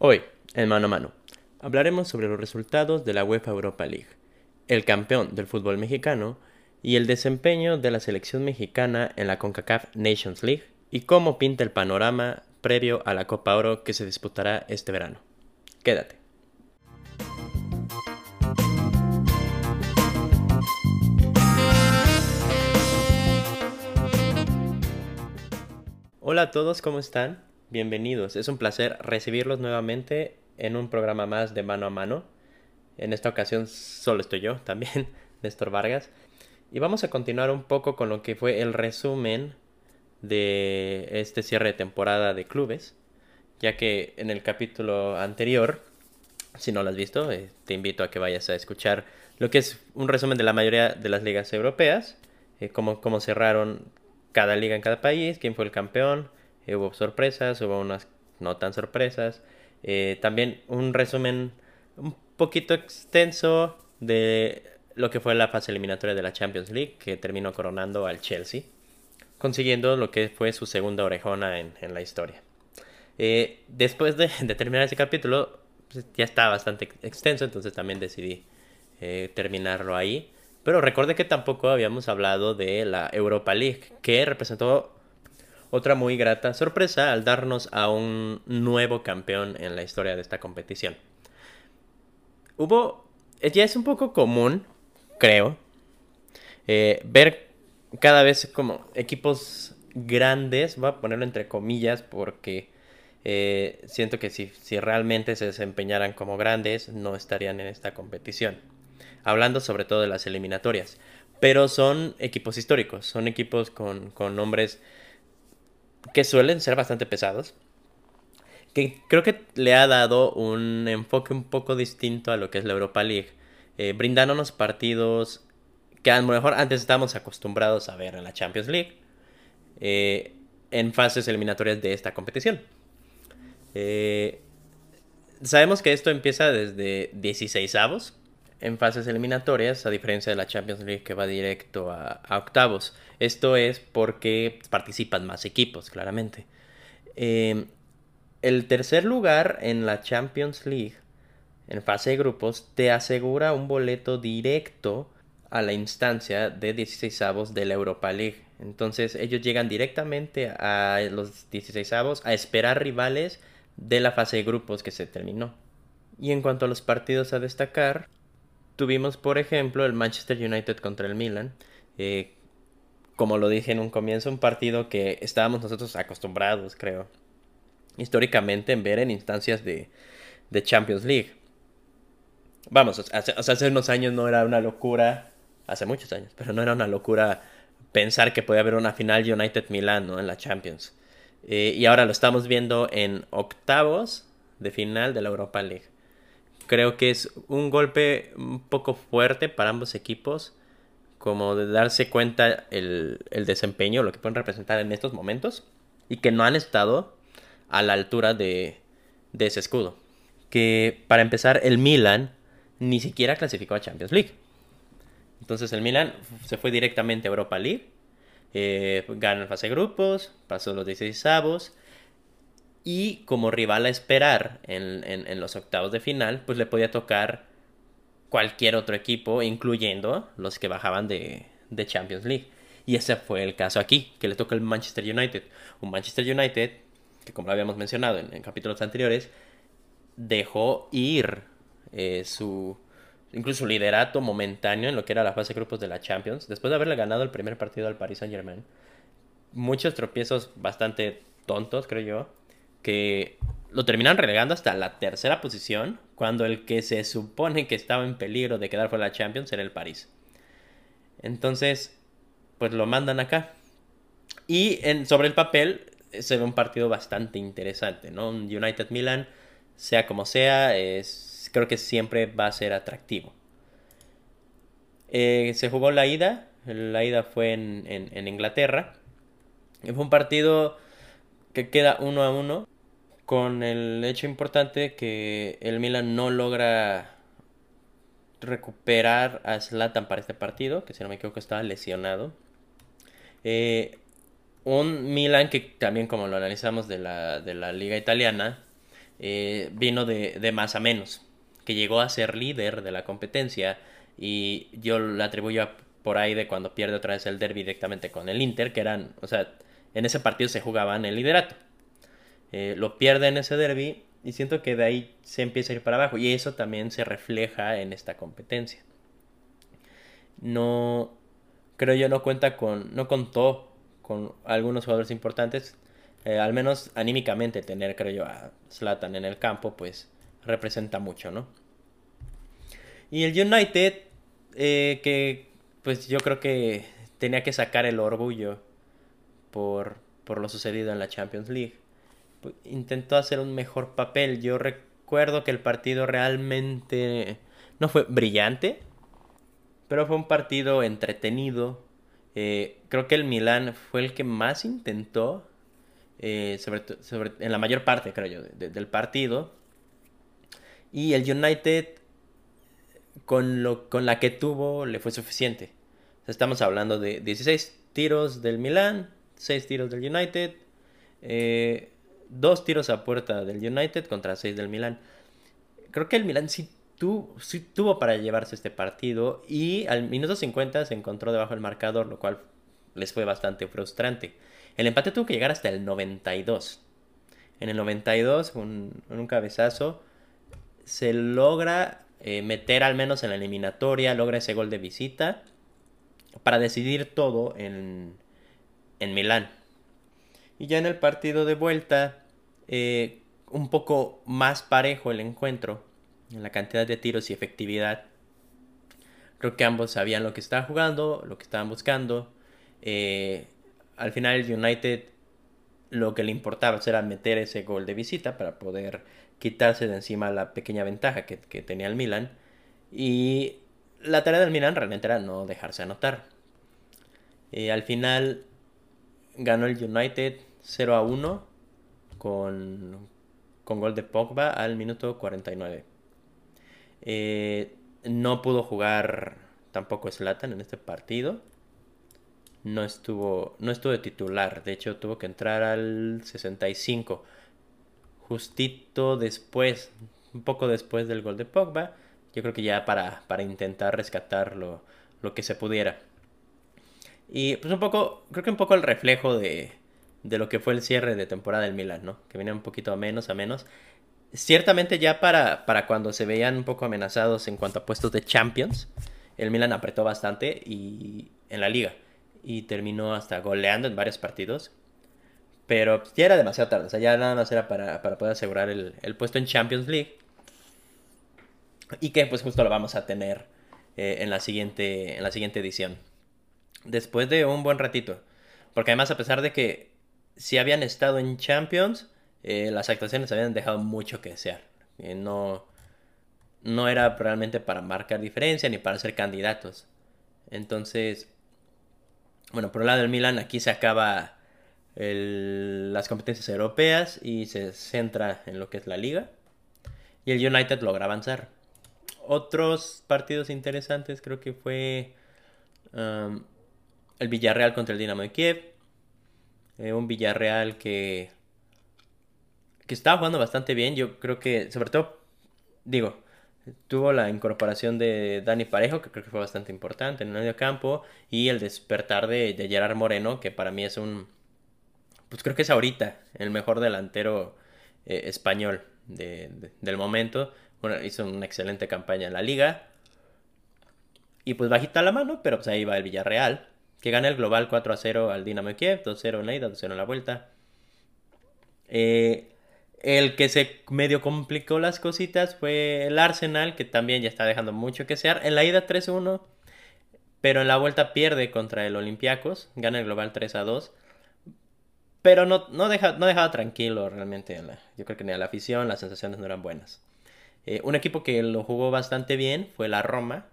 Hoy, en mano a mano, hablaremos sobre los resultados de la UEFA Europa League, el campeón del fútbol mexicano y el desempeño de la selección mexicana en la CONCACAF Nations League y cómo pinta el panorama previo a la Copa Oro que se disputará este verano. Quédate. Hola a todos, ¿cómo están? Bienvenidos. Es un placer recibirlos nuevamente en un programa más de mano a mano. En esta ocasión solo estoy yo también, Néstor Vargas. Y vamos a continuar un poco con lo que fue el resumen de este cierre de temporada de clubes, ya que en el capítulo anterior, si no lo has visto, eh, te invito a que vayas a escuchar lo que es un resumen de la mayoría de las ligas europeas, eh, cómo, cómo cerraron cada liga en cada país, quién fue el campeón, eh, hubo sorpresas, hubo unas no tan sorpresas. Eh, también un resumen un poquito extenso de lo que fue la fase eliminatoria de la Champions League, que terminó coronando al Chelsea, consiguiendo lo que fue su segunda orejona en, la historia. Eh, después de, terminar ese capítulo, pues, ya está bastante extenso, entonces también decidí terminarlo ahí. Pero recuerde que tampoco habíamos hablado de la Europa League, que representó otra muy grata sorpresa al darnos a un nuevo campeón en la historia de esta competición. Hubo, ya es un poco común, creo, eh, ver cada vez como equipos grandes, voy a ponerlo entre comillas porque eh, siento que si, si realmente se desempeñaran como grandes no estarían en esta competición hablando sobre todo de las eliminatorias. Pero son equipos históricos, son equipos con, nombres que suelen ser bastante pesados. Que creo que le ha dado un enfoque un poco distinto a lo que es la Europa League, eh, brindándonos partidos que a lo mejor antes estábamos acostumbrados a ver en la Champions League, eh, en fases eliminatorias de esta competición. Eh, sabemos que esto empieza desde 16 avos, en fases eliminatorias, a diferencia de la Champions League que va directo a, octavos. Esto es porque participan más equipos, claramente. Em, el tercer lugar en la Champions League, en fase de grupos, te asegura un boleto directo a la instancia de 16 avos de la Europa League. Entonces ellos llegan directamente a los 16 avos a esperar rivales de la fase de grupos que se terminó. Y en cuanto a los partidos a destacar, Tuvimos, por ejemplo, el Manchester United contra el Milan. Eh, como lo dije en un comienzo, un partido que estábamos nosotros acostumbrados, creo, históricamente en ver en instancias de, Champions League. Vamos, hace, hace unos años no era una locura, hace muchos años, pero no era una locura pensar que podía haber una final United-Milan ¿no? en la Champions. Eh, y ahora lo estamos viendo en octavos de final de la Europa League. Creo que es un golpe un poco fuerte para ambos equipos, como de darse cuenta el, desempeño, lo que pueden representar en estos momentos, y que no han estado a la altura de, de ese escudo. Que para empezar, el Milan ni siquiera clasificó a Champions League. Entonces el Milan se fue directamente a Europa League, eh, ganó en fase de grupos, pasó los 16 avos y como rival a esperar en, los octavos de final, pues le podía tocar cualquier otro equipo, incluyendo los que bajaban de, Champions League. Y ese fue el caso aquí, que le toca el Manchester United. Un Manchester United que, como lo habíamos mencionado en, capítulos anteriores, dejó ir eh, su incluso su liderato momentáneo en lo que era la fase de grupos de la Champions, después de haberle ganado el primer partido al Paris Saint Germain. Muchos tropiezos bastante tontos, creo yo que lo terminan relegando hasta la tercera posición, cuando el que se supone que estaba en peligro de quedar fuera de la Champions era el París. Entonces, pues lo mandan acá. Y sobre el papel se ve un partido bastante interesante, ¿no? Un United Milan, sea como sea, es, creo que siempre va a ser atractivo. Eh, se jugó la ida, la ida fue en, en, en Inglaterra. Fue un partido que queda uno a uno con el hecho importante que el Milan no logra recuperar a Zlatan para este partido, que si no me equivoco estaba lesionado. Eh, un Milan que también como lo analizamos de la, de la liga italiana, eh, vino de, de más a menos, que llegó a ser líder de la competencia y yo le atribuyo por ahí de cuando pierde otra vez el derby directamente con el Inter, que eran, o sea, en ese partido se jugaban el liderato. Eh, lo pierde en ese derby y siento que de ahí se empieza a ir para abajo y eso también se refleja en esta competencia. No, creo yo no cuenta con, no contó con algunos jugadores importantes, eh, al menos anímicamente tener, creo yo, a Zlatan en el campo, pues representa mucho, ¿no? Y el United, eh, que pues yo creo que tenía que sacar el orgullo por, por lo sucedido en la Champions League. Intentó hacer un mejor papel. Yo recuerdo que el partido realmente no fue brillante, pero fue un partido entretenido. Eh, creo que el Milan fue el que más intentó, eh, sobre, sobre, en la mayor parte, creo yo, del partido. Y el United, con, lo, con la que tuvo, le fue suficiente. estamos hablando de 16 tiros del Milan, 6 tiros del United, eh, 2 tiros a puerta del United contra 6 del Milan. Creo que el Milan sí sí tuvo para llevarse este partido y al minuto 50 se encontró debajo del marcador, lo cual les fue bastante frustrante. El empate tuvo que llegar hasta el 92. En el 92, un, un cabezazo, se logra eh, meter al menos en la eliminatoria, logra ese gol de visita para decidir todo en, en Milán. Y ya en el partido de vuelta, eh, un poco más parejo el encuentro en la cantidad de tiros y efectividad. Creo que ambos sabían lo que estaban jugando, lo que estaban buscando. Eh, al final el United lo que le importaba era meter ese gol de visita para poder quitarse de encima la pequeña ventaja que, tenía el Milan. Y la tarea del Milan realmente era no dejarse anotar. Eh, al final ganó el United 0 a 1 con, con gol de Pogba al minuto 49. Eh, no pudo jugar tampoco Slatan en este partido. No estuvo, no estuvo de titular. De hecho, tuvo que entrar al 65. Justito después, un poco después del gol de Pogba. Yo creo que ya para, para intentar rescatar lo, lo que se pudiera. Y pues un poco, creo que un poco el reflejo de, de lo que fue el cierre de temporada del Milan, ¿no? Que venía un poquito a menos, a menos ciertamente ya para, para cuando se veían un poco amenazados en cuanto a puestos de Champions, el Milan apretó bastante y en la liga y terminó hasta goleando en varios partidos. Pero ya era demasiado tarde, o sea, ya nada más era para, poder asegurar el, puesto en Champions League. Y que pues justo lo vamos a tener eh, en, la siguiente, en la siguiente edición. Después de un buen ratito. Porque además a pesar de que si habían estado en Champions, eh, las actuaciones habían dejado mucho que desear. Eh, no, no era realmente para marcar diferencia ni para ser candidatos. Entonces, bueno, por el lado del Milan, aquí se acaba las competencias europeas y se centra en lo que es la liga. Y el United logra avanzar. Otros partidos interesantes creo que fue um, el Villarreal contra el Dinamo de Kiev. Eh, un Villarreal que que estaba jugando bastante bien. Yo creo que, sobre todo, digo, tuvo la incorporación de Dani Parejo, que creo que fue bastante importante en el medio campo, y el despertar de, Gerard Moreno, que para mí es un, pues creo que es ahorita el mejor delantero eh, español del momento. Bueno, hizo una excelente campaña en la liga. Y pues bajita la mano, pero pues ahí va el Villarreal, que gana el global 4 a 0 al Dinamo Kiev, 2-0 en la ida, 2-0 en la vuelta. Eh, el que se medio complicó las cositas fue el Arsenal, que también ya está dejando mucho que desear. En la ida 3-1, pero en la vuelta pierde contra el Olympiacos, gana el global 3-2. Pero no, no, deja, no dejaba tranquilo realmente. yo creo que ni a la afición las sensaciones no eran buenas. Eh, un equipo que lo jugó bastante bien fue la Roma,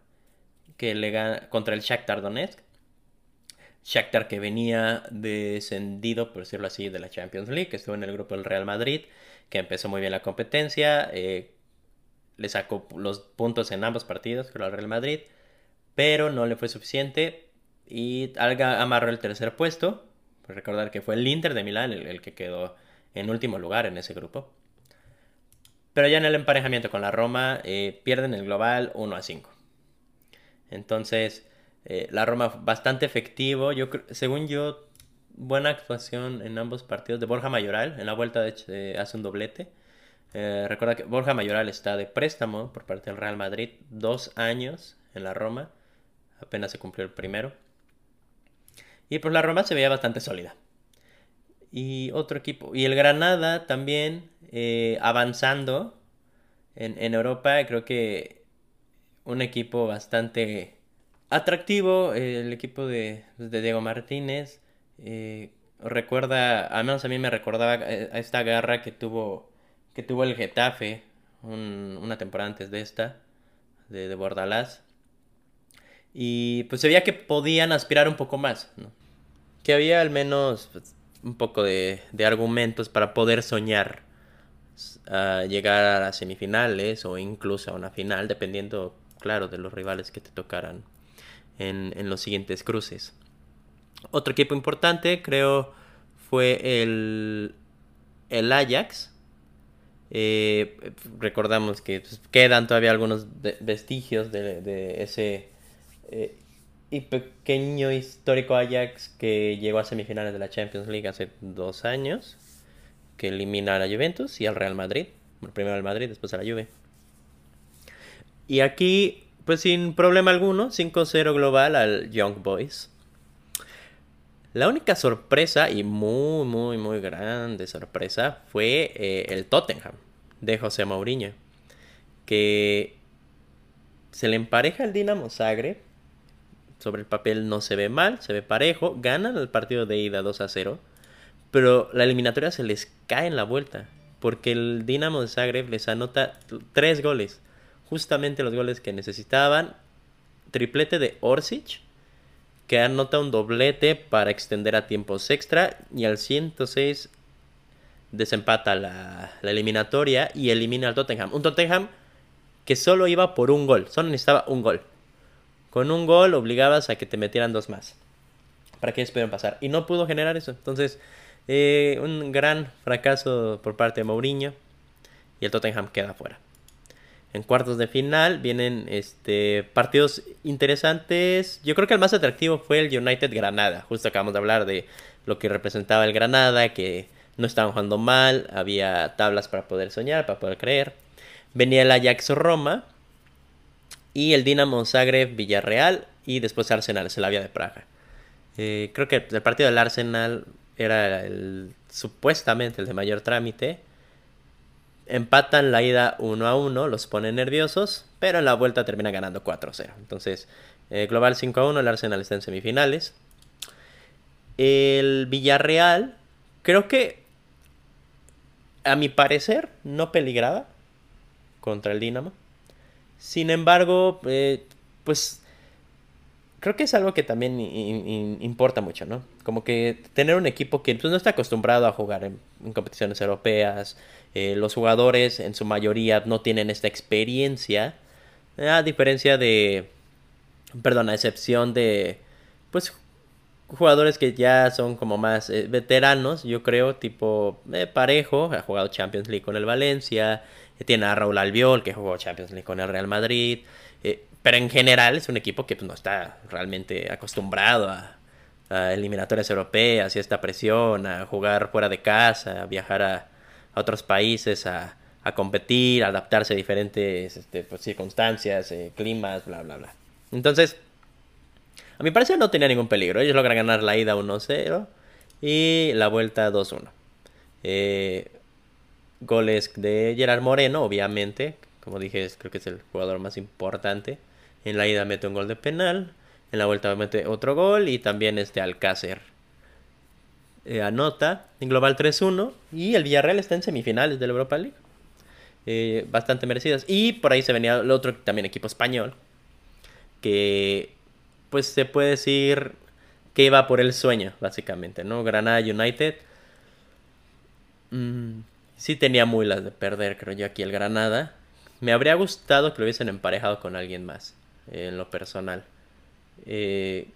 que le gana contra el Shakhtar Donetsk. Shakhtar que venía descendido, por decirlo así, de la Champions League, que estuvo en el grupo del Real Madrid que empezó muy bien la competencia, eh, le sacó los puntos en ambos partidos, creo al Real Madrid, pero no le fue suficiente y Alga amarró el tercer puesto. Pues recordar que fue el Inter de Milán el, que quedó en último lugar en ese grupo. Pero ya en el emparejamiento con la Roma eh, pierden el global 1 a 5. Entonces, eh, la Roma bastante efectivo. Yo, según yo, buena actuación en ambos partidos de Borja Mayoral. En la vuelta, hace un doblete. Eh, recuerda que Borja Mayoral está de préstamo por parte del Real Madrid. Dos años en la Roma. Apenas se cumplió el primero. Y pues la Roma se veía bastante sólida. Y otro equipo. Y el Granada también eh, avanzando en, Europa. Creo que un equipo bastante atractivo. el equipo de, de, Diego Martínez. Eh, recuerda, al menos a mí me recordaba a esta garra que tuvo, que tuvo el Getafe una temporada antes de esta, de, de Bordalás. Y pues se veía que podían aspirar un poco más, Que había al menos pues, un poco de, de, argumentos para poder soñar a llegar a las semifinales o incluso a una final, dependiendo, claro, de los rivales que te tocaran en, los siguientes cruces. Otro equipo importante, creo, fue el, el Ajax. Eh, recordamos que pues, quedan todavía algunos vestigios de, ese eh, pequeño histórico Ajax que llegó a semifinales de la Champions League hace dos años, que elimina a la Juventus y al Real Madrid. primero al Madrid, después a la Juve. Y aquí, pues sin problema alguno, 5-0 global al Young Boys. La única sorpresa, y muy, muy, muy grande sorpresa, fue eh, el Tottenham de José Mourinho. Que se le empareja al Dinamo Zagreb sobre el papel no se ve mal, se ve parejo, ganan el partido de ida 2 a 0, pero la eliminatoria se les cae en la vuelta, porque el Dinamo de Zagreb les anota tres goles, justamente los goles que necesitaban, triplete de Orsic, que anota un doblete para extender a tiempos extra, y al 106 desempata la, eliminatoria y elimina al Tottenham. Un Tottenham que solo iba por un gol, solo necesitaba un gol. Con un gol obligabas a que te metieran dos más. Para que ellos pudieran pasar. Y no pudo generar eso. Entonces, eh, un gran fracaso por parte de Mourinho. Y el Tottenham queda fuera. En cuartos de final vienen este, partidos interesantes. Yo creo que el más atractivo fue el United Granada. Justo acabamos de hablar de lo que representaba el Granada, que no estaban jugando mal, había tablas para poder soñar, para poder creer. Venía el Ajax Roma, y el Dinamo Zagreb Villarreal y después Arsenal Slavia de Praga. Eh, creo que el partido del Arsenal era el supuestamente el de mayor trámite. Empatan la ida 1 a 1, los ponen nerviosos, pero en la vuelta termina ganando 4 a 0. Entonces, eh, global 5 a 1, el Arsenal está en semifinales. El Villarreal, creo que a mi parecer no peligraba contra el Dinamo. Sin embargo, eh, pues creo que es algo que también importa mucho, ¿no? Como que tener un equipo que pues, no está acostumbrado a jugar en, competiciones europeas, eh, los jugadores en su mayoría no tienen esta experiencia, a diferencia de, perdón, a excepción de, pues, jugadores que ya son como más eh, veteranos, yo creo, tipo Parejo, ha jugado Champions League con el Valencia, tiene a Raúl Albiol, que jugó Champions League con el Real Madrid. Eh, pero en general es un equipo que pues, no está realmente acostumbrado a, eliminatorias europeas y esta presión, a jugar fuera de casa, a viajar a, otros países, a, competir, a adaptarse a diferentes este, pues, circunstancias, eh, climas, bla, bla, bla. Entonces, a mi parecer no tenía ningún peligro. Ellos logran ganar la ida 1-0 y la vuelta 2-1. Eh, Goles de Gerard Moreno, obviamente. Como dije, creo que es el jugador más importante. En la ida mete un gol de penal. En la vuelta mete otro gol. Y también este Alcácer eh, anota en global 3-1. Y el Villarreal está en semifinales de la Europa League. Eh, bastante merecidas. Y por ahí se venía el otro también equipo español. Que pues se puede decir que iba por el sueño, básicamente, ¿no? Granada United. Mm, sí tenía muy las de perder, creo yo, aquí el Granada. Me habría gustado que lo hubiesen emparejado con alguien más, en lo personal. Eh,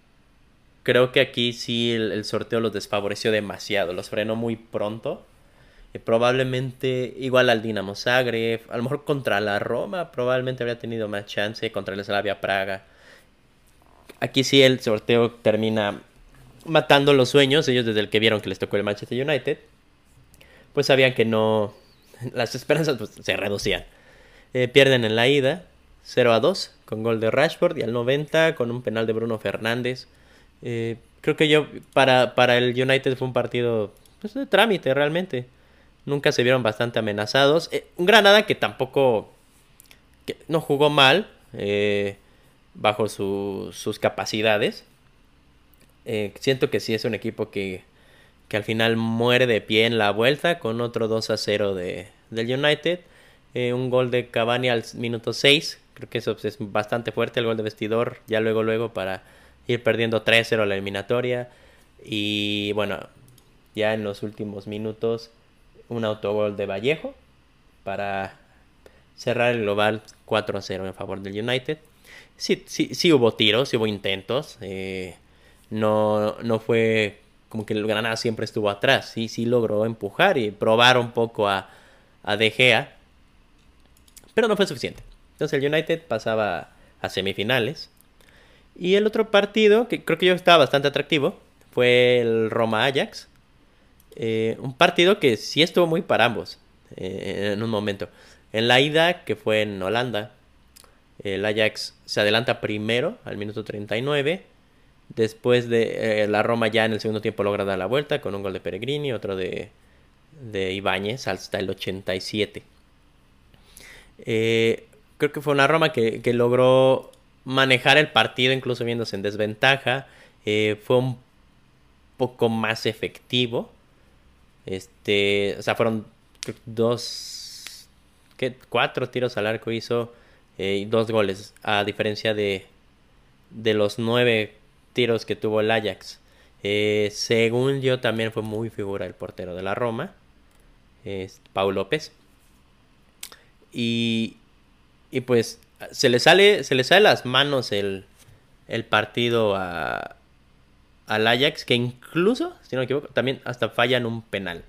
creo que aquí sí el, sorteo los desfavoreció demasiado, los frenó muy pronto. Eh, probablemente igual al Dinamo Zagreb, a lo mejor contra la Roma, probablemente habría tenido más chance contra el Slavia Praga. Aquí sí el sorteo termina matando los sueños, ellos desde el que vieron que les tocó el Manchester United, pues sabían que no, las esperanzas pues, se reducían. Eh, pierden en la ida, 0 a 2, con gol de Rashford y al 90 con un penal de Bruno Fernández. Eh, creo que yo, para, para el United fue un partido pues, de trámite realmente. Nunca se vieron bastante amenazados. Eh, un Granada que tampoco que no jugó mal bajo sus capacidades. siento que sí es un equipo que, que al final muere de pie en la vuelta con otro 2 a 0 de, del United. Eh, un gol de Cavani al minuto 6. Creo que eso es bastante fuerte, el gol de vestidor. Ya luego, luego para ir perdiendo 3-0 la eliminatoria. Y bueno, ya en los últimos minutos, un autogol de Vallejo para cerrar el global 4-0 en favor del United. Sí, sí, sí hubo tiros, sí hubo intentos. Eh, no, no fue como que el Granada siempre estuvo atrás. Sí, sí logró empujar y probar un poco a, a De Gea pero no fue suficiente. Entonces el United pasaba a semifinales. Y el otro partido, que creo que yo estaba bastante atractivo, fue el Roma-Ajax. Eh, un partido que sí estuvo muy para ambos eh, en un momento. En la ida, que fue en Holanda, el Ajax se adelanta primero al minuto 39. Después de eh, la Roma ya en el segundo tiempo logra dar la vuelta con un gol de Peregrini, otro de, de Ibáñez hasta el 87. Eh, creo que fue una Roma que, logró manejar el partido incluso viéndose en desventaja. Eh, fue un poco más efectivo. Este, o sea, fueron dos, ¿qué? cuatro tiros al arco hizo eh, y dos goles, a diferencia de, de los nueve tiros que tuvo el Ajax. según yo, también fue muy figura el portero de la Roma, es Pau López. Y, y pues se le sale, se le sale las manos el, el partido a, al Ajax, que incluso, si no me equivoco, también hasta fallan un penal.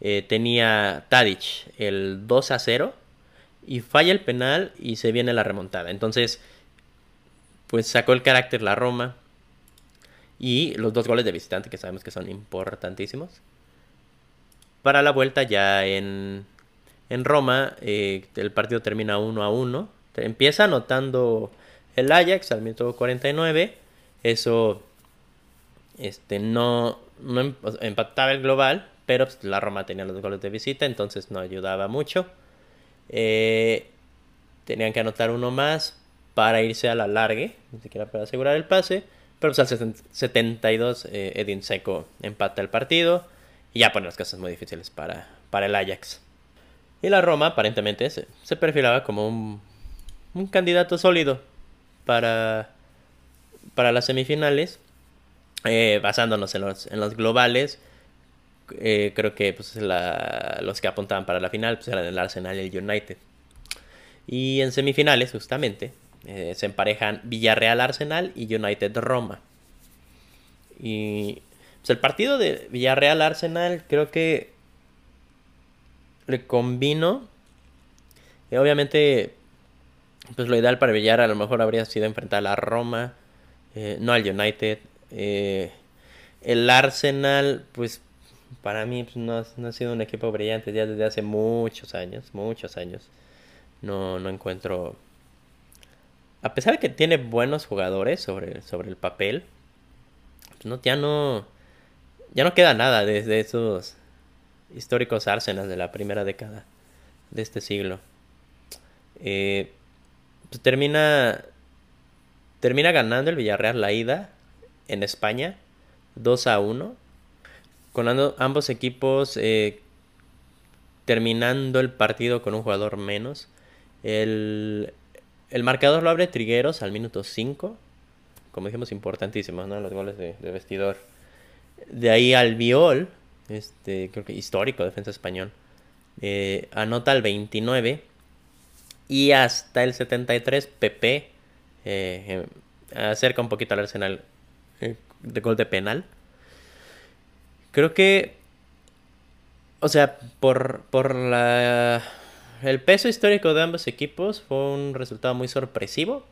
Eh, tenía Tadic el 2 a 0 y falla el penal y se viene la remontada. Entonces, pues sacó el carácter la Roma y los dos goles de visitante que sabemos que son importantísimos. Para la vuelta ya en, en Roma eh, el partido termina 1 a 1. Empieza anotando el Ajax al minuto 49. Eso este, no, em, empataba el global, pero pues, la Roma tenía los goles de visita, entonces no ayudaba mucho. Eh, tenían que anotar uno más para irse a la largue, ni siquiera para asegurar el pase. Pero pues, al 72 eh, Edin Seco empata el partido y ya pone las cosas muy difíciles para, para el Ajax. Y la Roma aparentemente se, perfilaba como un, un, candidato sólido para, para las semifinales, eh, basándonos en los, en los globales. Eh, creo que pues, los que apuntaban para la final pues, eran el Arsenal y el United. Y en semifinales, justamente, eh, se emparejan Villarreal-Arsenal y United-Roma. Y pues, el partido de Villarreal-Arsenal creo que le combino. Y obviamente, pues lo ideal para Villar a lo mejor habría sido enfrentar a la Roma, eh, no al United. Eh, el Arsenal, pues para mí pues, no, ha sido un equipo brillante ya desde hace muchos años, muchos años. No, no encuentro... A pesar de que tiene buenos jugadores sobre, sobre el papel, pues no, ya no... Ya no queda nada desde esos históricos Arsenal de la primera década de este siglo. Eh, pues termina, termina ganando el Villarreal la ida en España 2 a 1. Con ambos equipos eh, terminando el partido con un jugador menos. El, el marcador lo abre Trigueros al minuto 5. Como dijimos, importantísimos, ¿no? Los goles de, de vestidor. De ahí al Viol este, creo que histórico defensa español, eh, anota el 29 y hasta el 73 PP eh, acerca un poquito al Arsenal eh, de gol de penal. Creo que o sea, por, por la, el peso histórico de ambos equipos fue un resultado muy sorpresivo,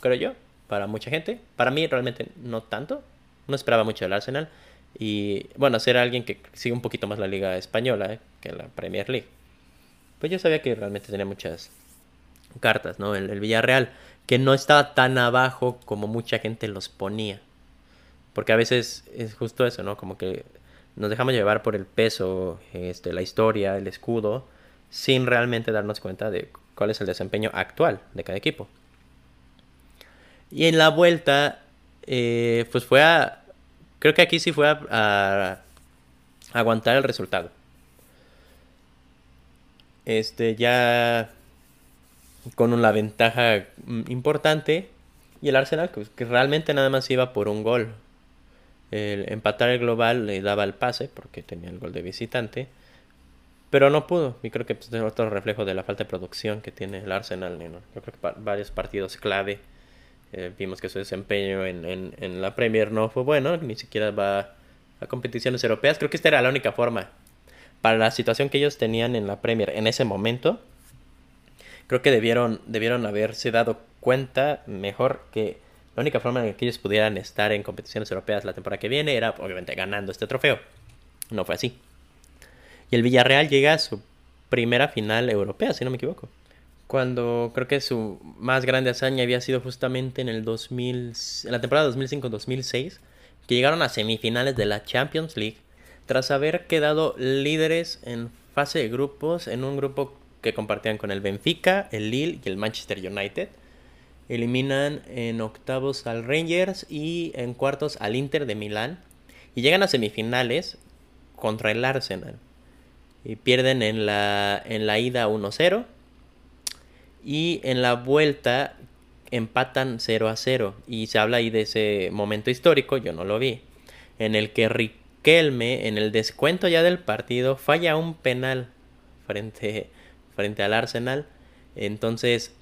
creo yo, para mucha gente. Para mí realmente no tanto. No esperaba mucho del Arsenal. Y bueno, ser alguien que sigue un poquito más la liga española eh, que la Premier League. Pues yo sabía que realmente tenía muchas cartas, ¿no? El, el Villarreal, que no estaba tan abajo como mucha gente los ponía. Porque a veces es justo eso, ¿no? Como que nos dejamos llevar por el peso, este, la historia, el escudo, sin realmente darnos cuenta de cuál es el desempeño actual de cada equipo. Y en la vuelta, eh, pues fue a... Creo que aquí sí fue a, a aguantar el resultado. Este, ya con una ventaja importante. Y el Arsenal, que realmente nada más iba por un gol. El empatar el global le daba el pase porque tenía el gol de visitante. Pero no pudo. Y creo que pues, es otro reflejo de la falta de producción que tiene el Arsenal. ¿no? Yo creo que varios partidos clave. Eh, vimos que su desempeño en, en, en, la Premier no fue bueno. Ni siquiera va a competiciones europeas. Creo que esta era la única forma. Para la situación que ellos tenían en la Premier en ese momento. Creo que debieron, debieron haberse dado cuenta mejor que la única forma en que ellos pudieran estar en competiciones europeas la temporada que viene era obviamente ganando este trofeo. No fue así. Y el Villarreal llega a su primera final europea, si no me equivoco. Cuando creo que su más grande hazaña había sido justamente en el 2000, en la temporada 2005-2006, que llegaron a semifinales de la Champions League tras haber quedado líderes en fase de grupos en un grupo que compartían con el Benfica, el Lille y el Manchester United. Eliminan en octavos al Rangers y en cuartos al Inter de Milán. Y llegan a semifinales contra el Arsenal y pierden en la, en la ida 1-0 y en la vuelta empatan 0 a 0 y se habla ahí de ese momento histórico, yo no lo vi, en el que Riquelme en el descuento ya del partido falla un penal frente, frente al Arsenal, entonces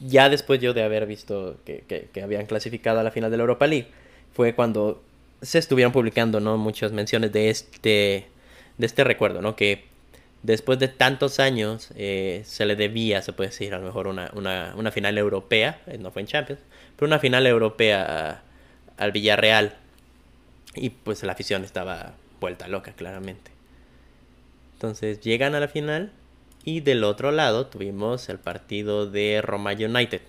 ya después yo de haber visto que, que, que, habían clasificado a la final de la Europa League, fue cuando se estuvieron publicando ¿no? muchas menciones de este de este recuerdo, ¿no? Que después de tantos años eh, se le debía, se puede decir, a lo mejor una, una, una final europea, eh, no fue en Champions, pero una final europea al Villarreal. Y pues la afición estaba vuelta loca, claramente. Entonces llegan a la final y del otro lado tuvimos el partido de Roma United.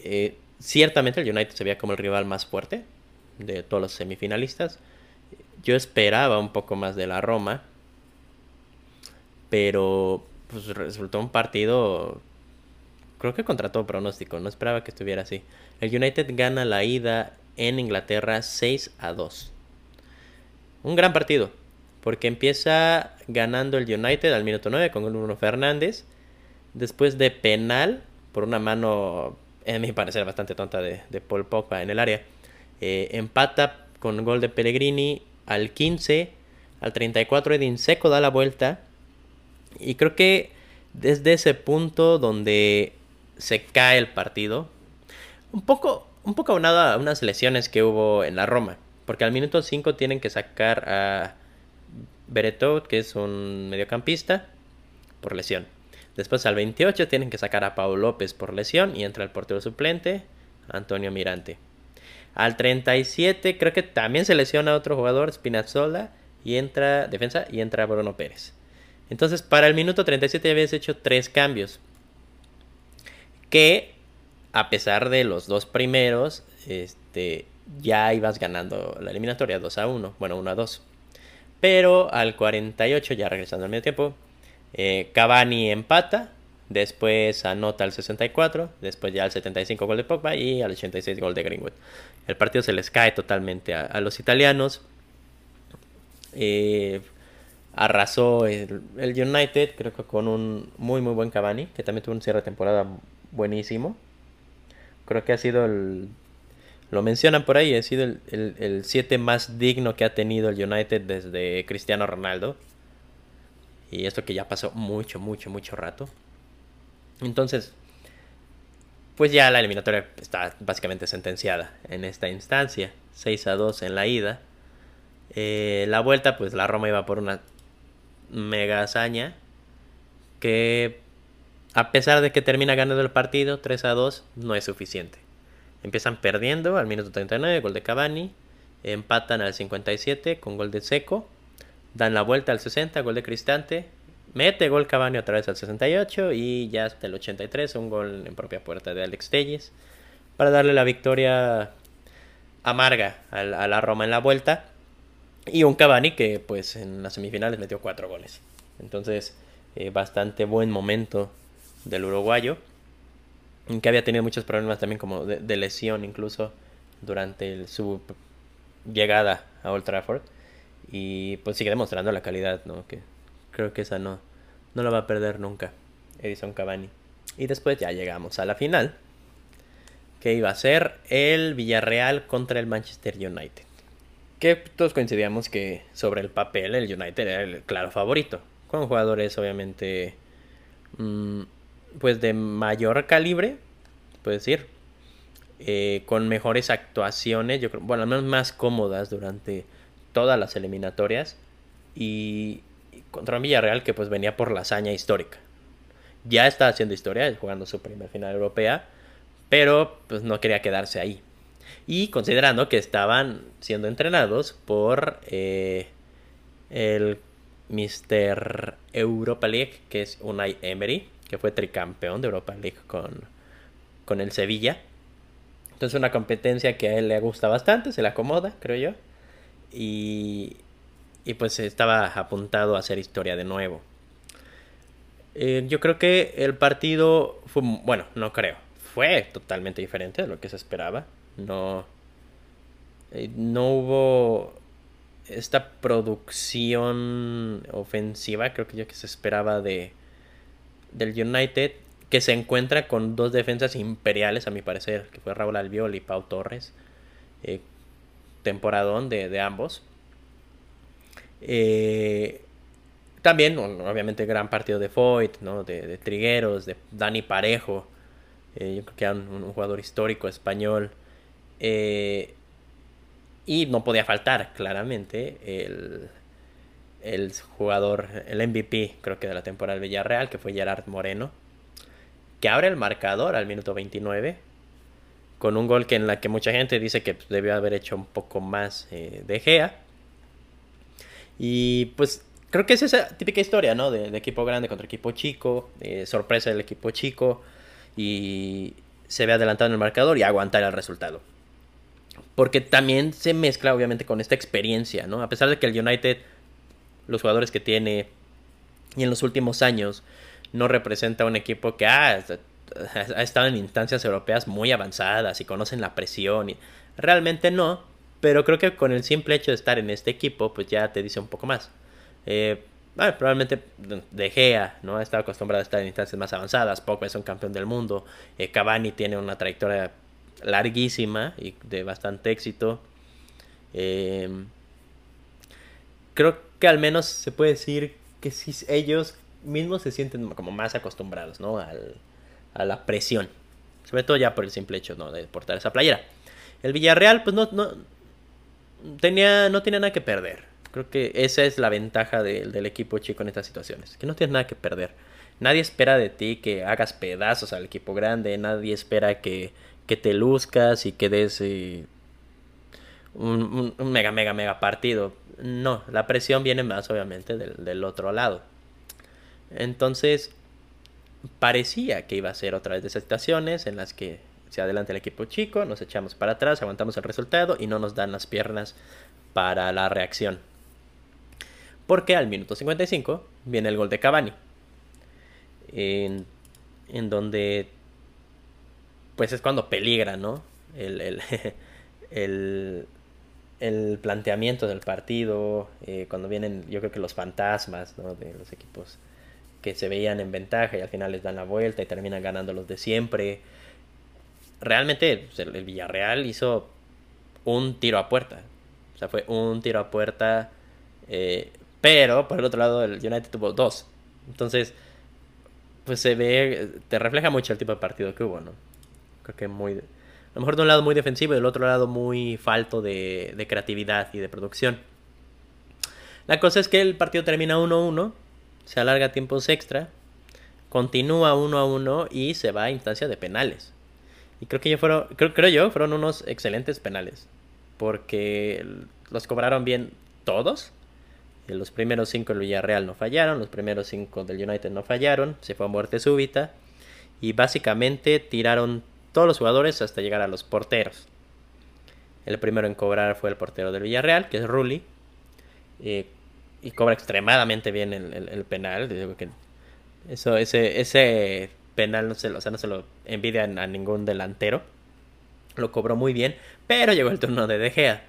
Eh, ciertamente el United se veía como el rival más fuerte de todos los semifinalistas yo esperaba un poco más de la Roma, pero pues resultó un partido, creo que contra todo pronóstico, no esperaba que estuviera así. El United gana la ida en Inglaterra 6 a 2. Un gran partido, porque empieza ganando el United al minuto 9 con Bruno Fernández, después de penal por una mano, a mi parecer, bastante tonta de, de Paul Pogba en el área. Eh, empata con gol de Pellegrini al 15, al 34 Edin Seco da la vuelta. Y creo que desde ese punto donde se cae el partido, un poco, un poco aunado a unas lesiones que hubo en la Roma. Porque al minuto 5 tienen que sacar a Beretot, que es un mediocampista, por lesión. Después al 28 tienen que sacar a Pau López por lesión y entra el portero suplente, Antonio Mirante. Al 37 creo que también se lesiona otro jugador, Spinazzola, y entra defensa y entra Bruno Pérez. Entonces, para el minuto 37 ya habías hecho tres cambios. Que, a pesar de los dos primeros, este, ya ibas ganando la eliminatoria 2 a 1. Bueno, 1 a 2. Pero al 48, ya regresando al medio tiempo, eh, Cavani empata Después anota al 64, después ya al 75 gol de Pogba y al 86 gol de Greenwood. El partido se les cae totalmente a, los italianos. Eh, arrasó el, United, creo que con un muy muy buen Cavani, que también tuvo un cierre de temporada buenísimo. Creo que ha sido el... Lo mencionan por ahí, ha sido el 7 más digno que ha tenido el United desde Cristiano Ronaldo. Y esto que ya pasó mucho, mucho, mucho rato. Entonces, pues ya la eliminatoria está básicamente sentenciada en esta instancia. 6 a 2 en la ida. Eh, la vuelta, pues la Roma iba por una mega hazaña que a pesar de que termina ganando el partido 3 a 2, no es suficiente. Empiezan perdiendo al minuto 39, gol de Cavani, empatan al 57 con gol de Seco, dan la vuelta al 60, gol de Cristante, mete gol Cavani otra vez al 68 y ya hasta el 83 un gol en propia puerta de Alex Telles para darle la victoria amarga a la Roma en la vuelta y un Cavani que pues en las semifinales metió cuatro goles. Entonces eh, bastante buen momento del uruguayo que había tenido muchos problemas también como de, lesión incluso durante su llegada a Old Trafford y pues sigue demostrando la calidad, ¿no? Que creo que esa no, no la va a perder nunca Edison Cavani. Y después ya llegamos a la final, que iba a ser el Villarreal contra el Manchester United. Que todos coincidíamos que sobre el papel el United era el claro favorito, con jugadores obviamente mm, pues de mayor calibre, puedes decir, eh, con mejores actuaciones, yo creo, bueno, al menos más cómodas durante todas las eliminatorias y, contra un Villarreal que pues venía por la hazaña histórica. Ya está haciendo historia, jugando su primera final europea, pero pues no quería quedarse ahí. Y considerando que estaban siendo entrenados por eh, el Mr. Europa League, que es Unai Emery, que fue tricampeón de Europa League con, con el Sevilla. Entonces una competencia que a él le gusta bastante, se le acomoda, creo yo. Y, y pues estaba apuntado a hacer historia de nuevo. Eh, yo creo que el partido fue, bueno, no creo, fue totalmente diferente de lo que se esperaba. No, eh, no hubo esta producción ofensiva, creo que yo que se esperaba de del United, que se encuentra con dos defensas imperiales, a mi parecer, que fue Raúl Albiol y Pau Torres. Eh, temporadón de, de ambos. Eh, también, obviamente, gran partido de Foyt, ¿no? de, Trigueros, de Dani Parejo. Eh, yo creo que era un, jugador histórico español. Eh, y no podía faltar, claramente, el, el jugador, el MVP, creo que de la temporada del Villarreal, que fue Gerard Moreno, que abre el marcador al minuto 29 con un gol que en la que mucha gente dice que debió haber hecho un poco más de Gea. Y pues creo que es esa típica historia, ¿no? De, equipo grande contra equipo chico, sorpresa del equipo chico y se ve adelantado en el marcador y aguantar el resultado. Porque también se mezcla obviamente con esta experiencia, ¿no? A pesar de que el United, los jugadores que tiene y en los últimos años no representa un equipo que ah, ha estado en instancias europeas muy avanzadas y conocen la presión. Y... Realmente no, pero creo que con el simple hecho de estar en este equipo, pues ya te dice un poco más. Eh, probablemente De Gea, ¿no? Ha estado acostumbrado a estar en instancias más avanzadas. Poco es un campeón del mundo. Eh, Cavani tiene una trayectoria larguísima y de bastante éxito. Eh, creo que al menos se puede decir que si ellos mismos se sienten como más acostumbrados, ¿no? Al, a la presión. Sobre todo ya por el simple hecho. De portar esa playera. El Villarreal, pues no, no, tenía, no tenía nada que perder. Creo que esa es la ventaja del equipo chico en estas situaciones. Que no tienes nada que perder. Nadie espera de ti que hagas pedazos al equipo grande. Nadie espera que, que te luzcas y que des eh, un, mega, mega, mega partido. No, la presión viene más obviamente del, del otro lado. Entonces, parecía que iba a ser otra vez de esas situaciones en las que se adelanta el equipo chico, nos echamos para atrás, aguantamos el resultado y no nos dan las piernas para la reacción. Porque al minuto 55 viene el gol de Cavani. En, en donde pues es cuando peligra, ¿no? El, el, el, el planteamiento del partido, eh, cuando vienen yo creo que los fantasmas ¿no? de los equipos que se veían en ventaja y al final les dan la vuelta y terminan ganando los de siempre. Realmente pues, el Villarreal hizo un tiro a puerta. O sea, fue un tiro a puerta. Eh, pero por el otro lado el United tuvo dos. Entonces, pues se ve, te refleja mucho el tipo de partido que hubo, ¿no? Creo que muy... A lo mejor de un lado muy defensivo y del otro lado muy falto de, de creatividad y de producción. La cosa es que el partido termina 1-1, se alarga tiempos extra, continúa 1-1 y se va a instancia de penales. Y creo que yo fueron, creo, creo yo, fueron unos excelentes penales. Porque los cobraron bien todos. Los primeros cinco del Villarreal no fallaron, los primeros cinco del United no fallaron, se fue a muerte súbita. Y básicamente tiraron todos los jugadores hasta llegar a los porteros. El primero en cobrar fue el portero del Villarreal, que es Rulli. Eh, y cobra extremadamente bien el, penal. eso, ese, ese penal no se, o sea, no se lo envidia a ningún delantero. Lo cobró muy bien, pero llegó el turno de De Gea,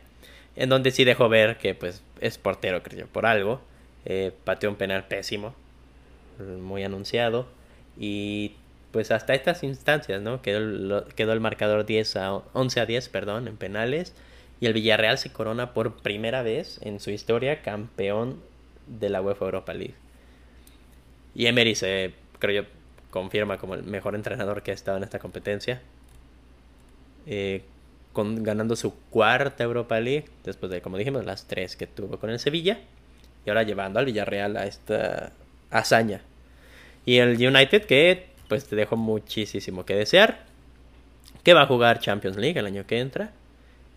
en donde sí dejó ver que pues es portero, creo por algo. Eh, pateó un penal pésimo, muy anunciado. Y pues hasta estas instancias, ¿no? Quedó el, quedó el marcador 10 a 11 a 10, perdón, en penales. Y el Villarreal se corona por primera vez en su historia campeón de la UEFA Europa League. Y Emery se, creo yo, confirma como el mejor entrenador que ha estado en esta competencia. Eh, ganando su cuarta Europa League, después de, como dijimos, las tres que tuvo con el Sevilla. Y ahora llevando al Villarreal a esta hazaña. Y el United que pues te dejó muchísimo que desear. Que va a jugar Champions League el año que entra.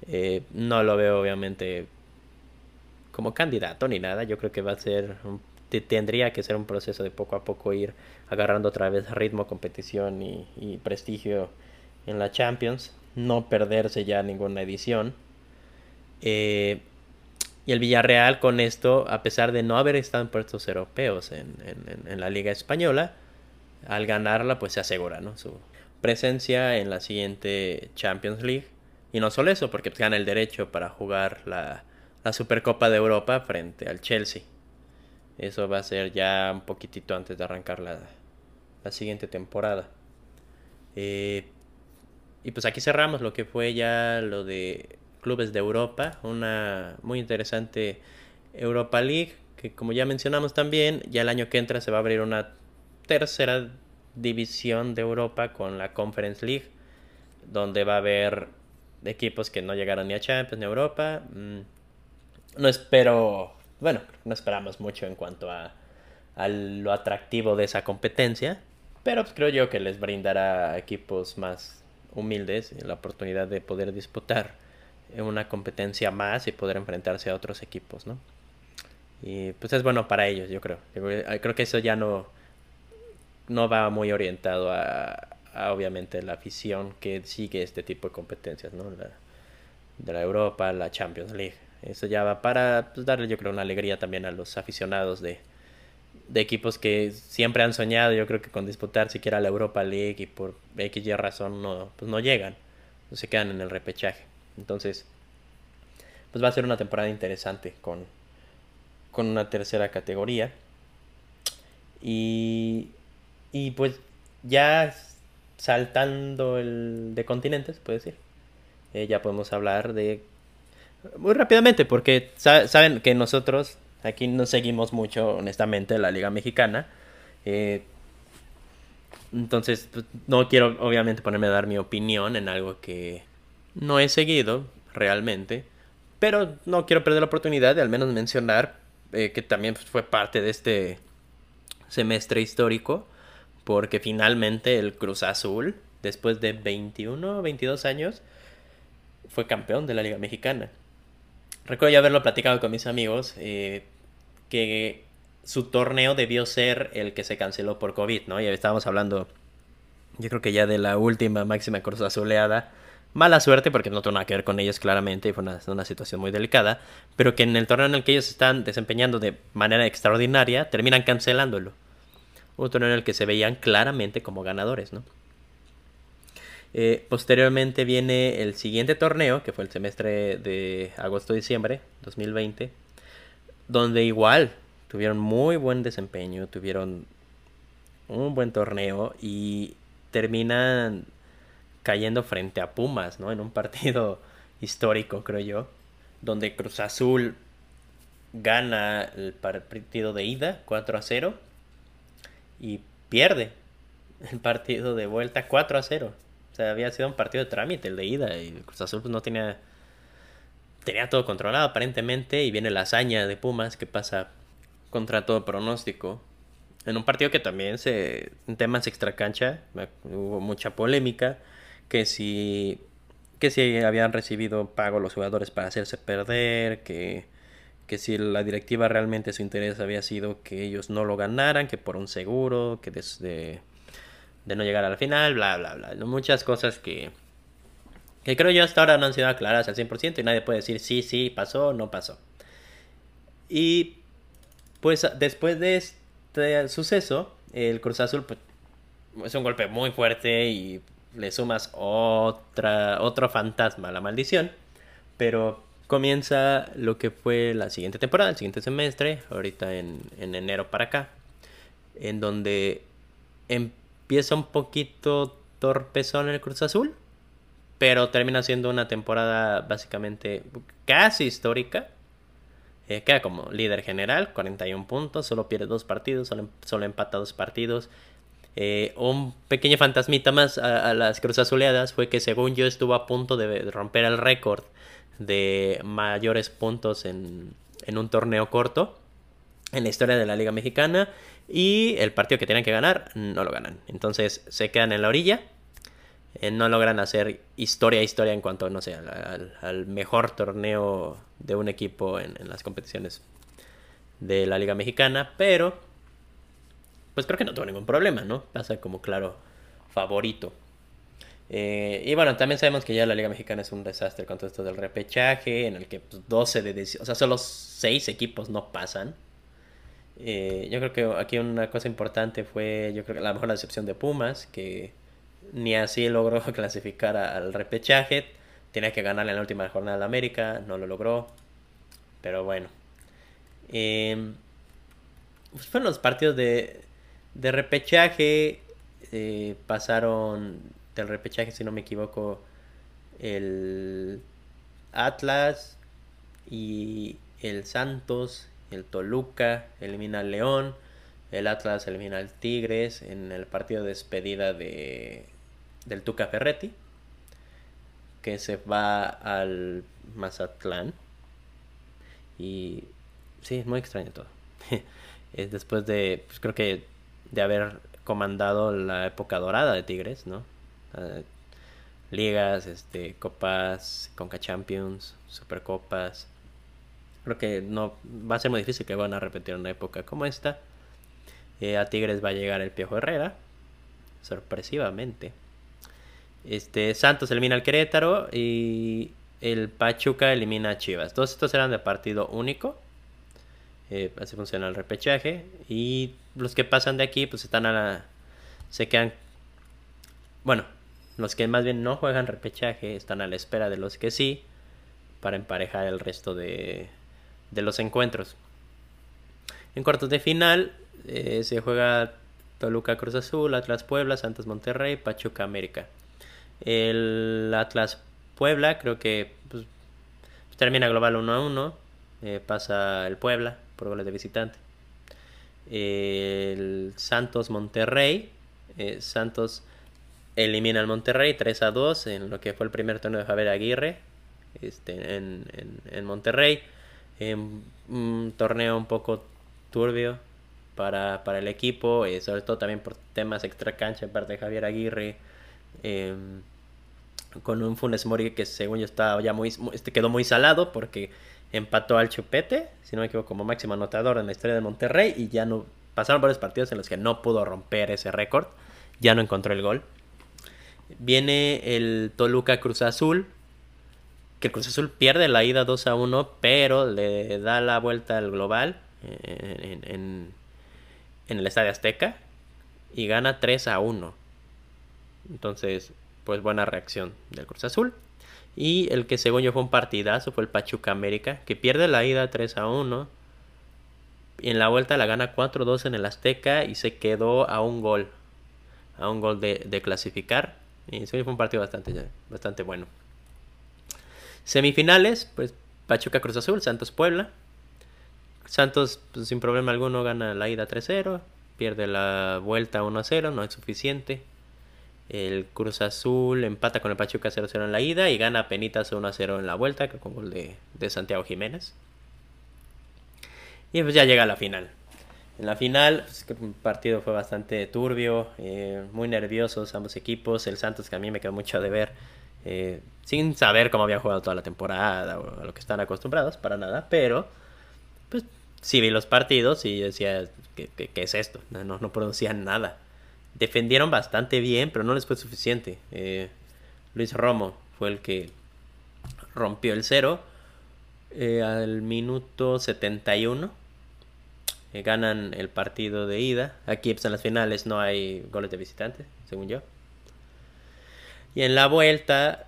Eh, no lo veo obviamente como candidato ni nada. Yo creo que va a ser tendría que ser un proceso de poco a poco ir agarrando otra vez ritmo, competición y, prestigio en la Champions. No perderse ya ninguna edición. Eh, y el Villarreal con esto, a pesar de no haber estado en puestos europeos en, en, la Liga Española, al ganarla pues se asegura ¿no? su presencia en la siguiente Champions League. Y no solo eso, porque gana el derecho para jugar la, la Supercopa de Europa frente al Chelsea. Eso va a ser ya un poquitito antes de arrancar la, la siguiente temporada. Eh, y pues aquí cerramos lo que fue ya lo de clubes de Europa. Una muy interesante Europa League. Que como ya mencionamos también, ya el año que entra se va a abrir una tercera división de Europa con la Conference League. Donde va a haber equipos que no llegaron ni a Champions ni a Europa. Mm, no espero, bueno, no esperamos mucho en cuanto a, lo atractivo de esa competencia, pero pues, creo yo que les brindará a equipos más humildes la oportunidad de poder disputar una competencia más y poder enfrentarse a otros equipos, ¿no? Y pues es bueno para ellos, yo creo. Creo que eso ya no, no va muy orientado a, obviamente la afición que sigue este tipo de competencias, ¿no? de la Europa, la Champions League. Eso ya va para pues, darle, yo creo, una alegría también a los aficionados de, de equipos que siempre han soñado, yo creo que con disputar siquiera la Europa League y por X y razón no, pues no llegan, no se quedan en el repechaje. Entonces, pues va a ser una temporada interesante con, con una tercera categoría. Y, y pues ya saltando el de continentes, puede decir, eh, ya podemos hablar de muy rápidamente, porque saben que nosotros aquí no seguimos mucho, honestamente, la Liga Mexicana. Eh, entonces, pues, no quiero, obviamente, ponerme a dar mi opinión en algo que no he seguido realmente. Pero no quiero perder la oportunidad de al menos mencionar eh, que también fue parte de este semestre histórico. Porque finalmente el Cruz Azul, después de 21 o 22 años, fue campeón de la Liga Mexicana. Recuerdo ya haberlo platicado con mis amigos, eh, que su torneo debió ser el que se canceló por COVID, ¿no? Y estábamos hablando, yo creo que ya de la última máxima cruz azuleada. Mala suerte porque no tuvo nada que ver con ellos claramente y fue una, una, situación muy delicada, pero que en el torneo en el que ellos están desempeñando de manera extraordinaria terminan cancelándolo. Un torneo en el que se veían claramente como ganadores, ¿no? Eh, posteriormente viene el siguiente torneo, que fue el semestre de agosto-diciembre 2020, donde igual tuvieron muy buen desempeño, tuvieron un buen torneo y terminan cayendo frente a Pumas, ¿no? En un partido histórico, creo yo, donde Cruz Azul gana el partido de ida 4 a 0 y pierde el partido de vuelta 4 a 0 había sido un partido de trámite el de ida y Cruz Azul pues, no tenía tenía todo controlado aparentemente y viene la hazaña de Pumas que pasa contra todo pronóstico. En un partido que también se, en temas extracancha, hubo mucha polémica, que si, que si habían recibido pago los jugadores para hacerse perder, que, que si la directiva realmente su interés había sido que ellos no lo ganaran, que por un seguro, que desde de no llegar a la final, bla, bla, bla. Muchas cosas que, que creo yo hasta ahora no han sido aclaradas al 100% y nadie puede decir sí, sí, pasó, no pasó. Y pues después de este suceso, el Cruz Azul pues, es un golpe muy fuerte y le sumas otra, otro fantasma la maldición. Pero comienza lo que fue la siguiente temporada, el siguiente semestre, ahorita en, en enero para acá, en donde empieza un poquito torpezón el Cruz Azul pero termina siendo una temporada básicamente casi histórica. Eh, queda como líder general, 41 puntos, solo pierde dos partidos, solo, solo empata dos partidos. Eh, un pequeño fantasmita más a, las Cruz Azuleadas fue que según yo estuvo a punto de romper el récord de mayores puntos en, en un torneo corto en la historia de la Liga Mexicana y el partido que tenían que ganar no lo ganan. Entonces se quedan en la orilla eh, no logran hacer historia historia en cuanto, no sé, al, mejor torneo de un equipo en, las competiciones de la Liga Mexicana, pero pues creo que no tuvo ningún problema, ¿no? Pasa como claro favorito. Eh, y bueno, también sabemos que ya la Liga Mexicana es un desastre con todo esto del repechaje, en el que 12 pues, de... O sea, solo 6 equipos no pasan. Eh, yo creo que aquí una cosa importante fue, yo creo que la mejor la decepción de Pumas, que ni así logró clasificar al repechaje. Tenía que ganarle en la última jornada de América, no lo logró. Pero bueno. Eh, pues fueron los partidos de, de repechaje. Eh, pasaron del repechaje, si no me equivoco, el Atlas y el Santos, el Toluca, elimina al León. El Atlas elimina al Tigres en el partido de despedida de del Tuca Ferretti, que se va al Mazatlán. Y sí, es muy extraño todo. es después de, pues creo que de haber comandado la época dorada de Tigres, ¿no? Ah, ligas, este, copas, Conca Champions, Supercopas. Creo que no va a ser muy difícil que van a repetir una época como esta. Eh, a Tigres va a llegar el Piojo Herrera, sorpresivamente. Este, Santos elimina al Querétaro y el Pachuca elimina a Chivas. Todos estos eran de partido único. Eh, así funciona el repechaje. Y los que pasan de aquí, pues están a la. Se quedan. Bueno, los que más bien no juegan repechaje están a la espera de los que sí. Para emparejar el resto de, de los encuentros. En cuartos de final eh, se juega Toluca Cruz Azul, Atlas Puebla, Santos Monterrey, Pachuca América. El Atlas Puebla creo que pues, termina global 1 a 1. Eh, pasa el Puebla por goles de visitante. El Santos Monterrey. Eh, Santos elimina al Monterrey 3 a 2 en lo que fue el primer torneo de Javier Aguirre este, en, en, Monterrey. un torneo un poco turbio para, para el equipo, eh, sobre todo también por temas extra cancha en parte de Javier Aguirre. Em, con un Funes Mori que según yo estaba ya muy, este quedó muy salado porque empató al Chupete, si no me equivoco, como máximo anotador en la historia de Monterrey y ya no pasaron varios partidos en los que no pudo romper ese récord, ya no encontró el gol. Viene el Toluca Cruz Azul, que el Cruz Azul pierde la ida 2 a 1, pero le da la vuelta al global eh, en, en el Estadio Azteca y gana 3 a 1. Entonces, pues buena reacción del Cruz Azul. Y el que según yo fue un partidazo fue el Pachuca América, que pierde la ida 3 a 1. Y en la vuelta la gana 4-2 en el Azteca y se quedó a un gol. A un gol de, clasificar. Y fue un partido bastante, bastante bueno. Semifinales, pues Pachuca Cruz Azul, Santos Puebla. Santos pues, sin problema alguno gana la ida 3-0. Pierde la vuelta 1-0, no es suficiente. El Cruz Azul empata con el Pachuca 0-0 en la ida y gana Penitas 1-0 en la vuelta, con gol de, de Santiago Jiménez. Y pues ya llega la final. En la final, pues, el partido fue bastante turbio, eh, muy nerviosos ambos equipos. El Santos, que a mí me quedó mucho de ver, eh, sin saber cómo había jugado toda la temporada o a lo que están acostumbrados, para nada. Pero, pues sí vi los partidos y decía, ¿qué, es esto? No, no, producían nada. Defendieron bastante bien, pero no les fue suficiente. Eh, Luis Romo fue el que rompió el cero al minuto 71 eh, ganan el partido de ida. Aquí pues, en las finales no hay goles de visitantes, según yo. Y en la vuelta,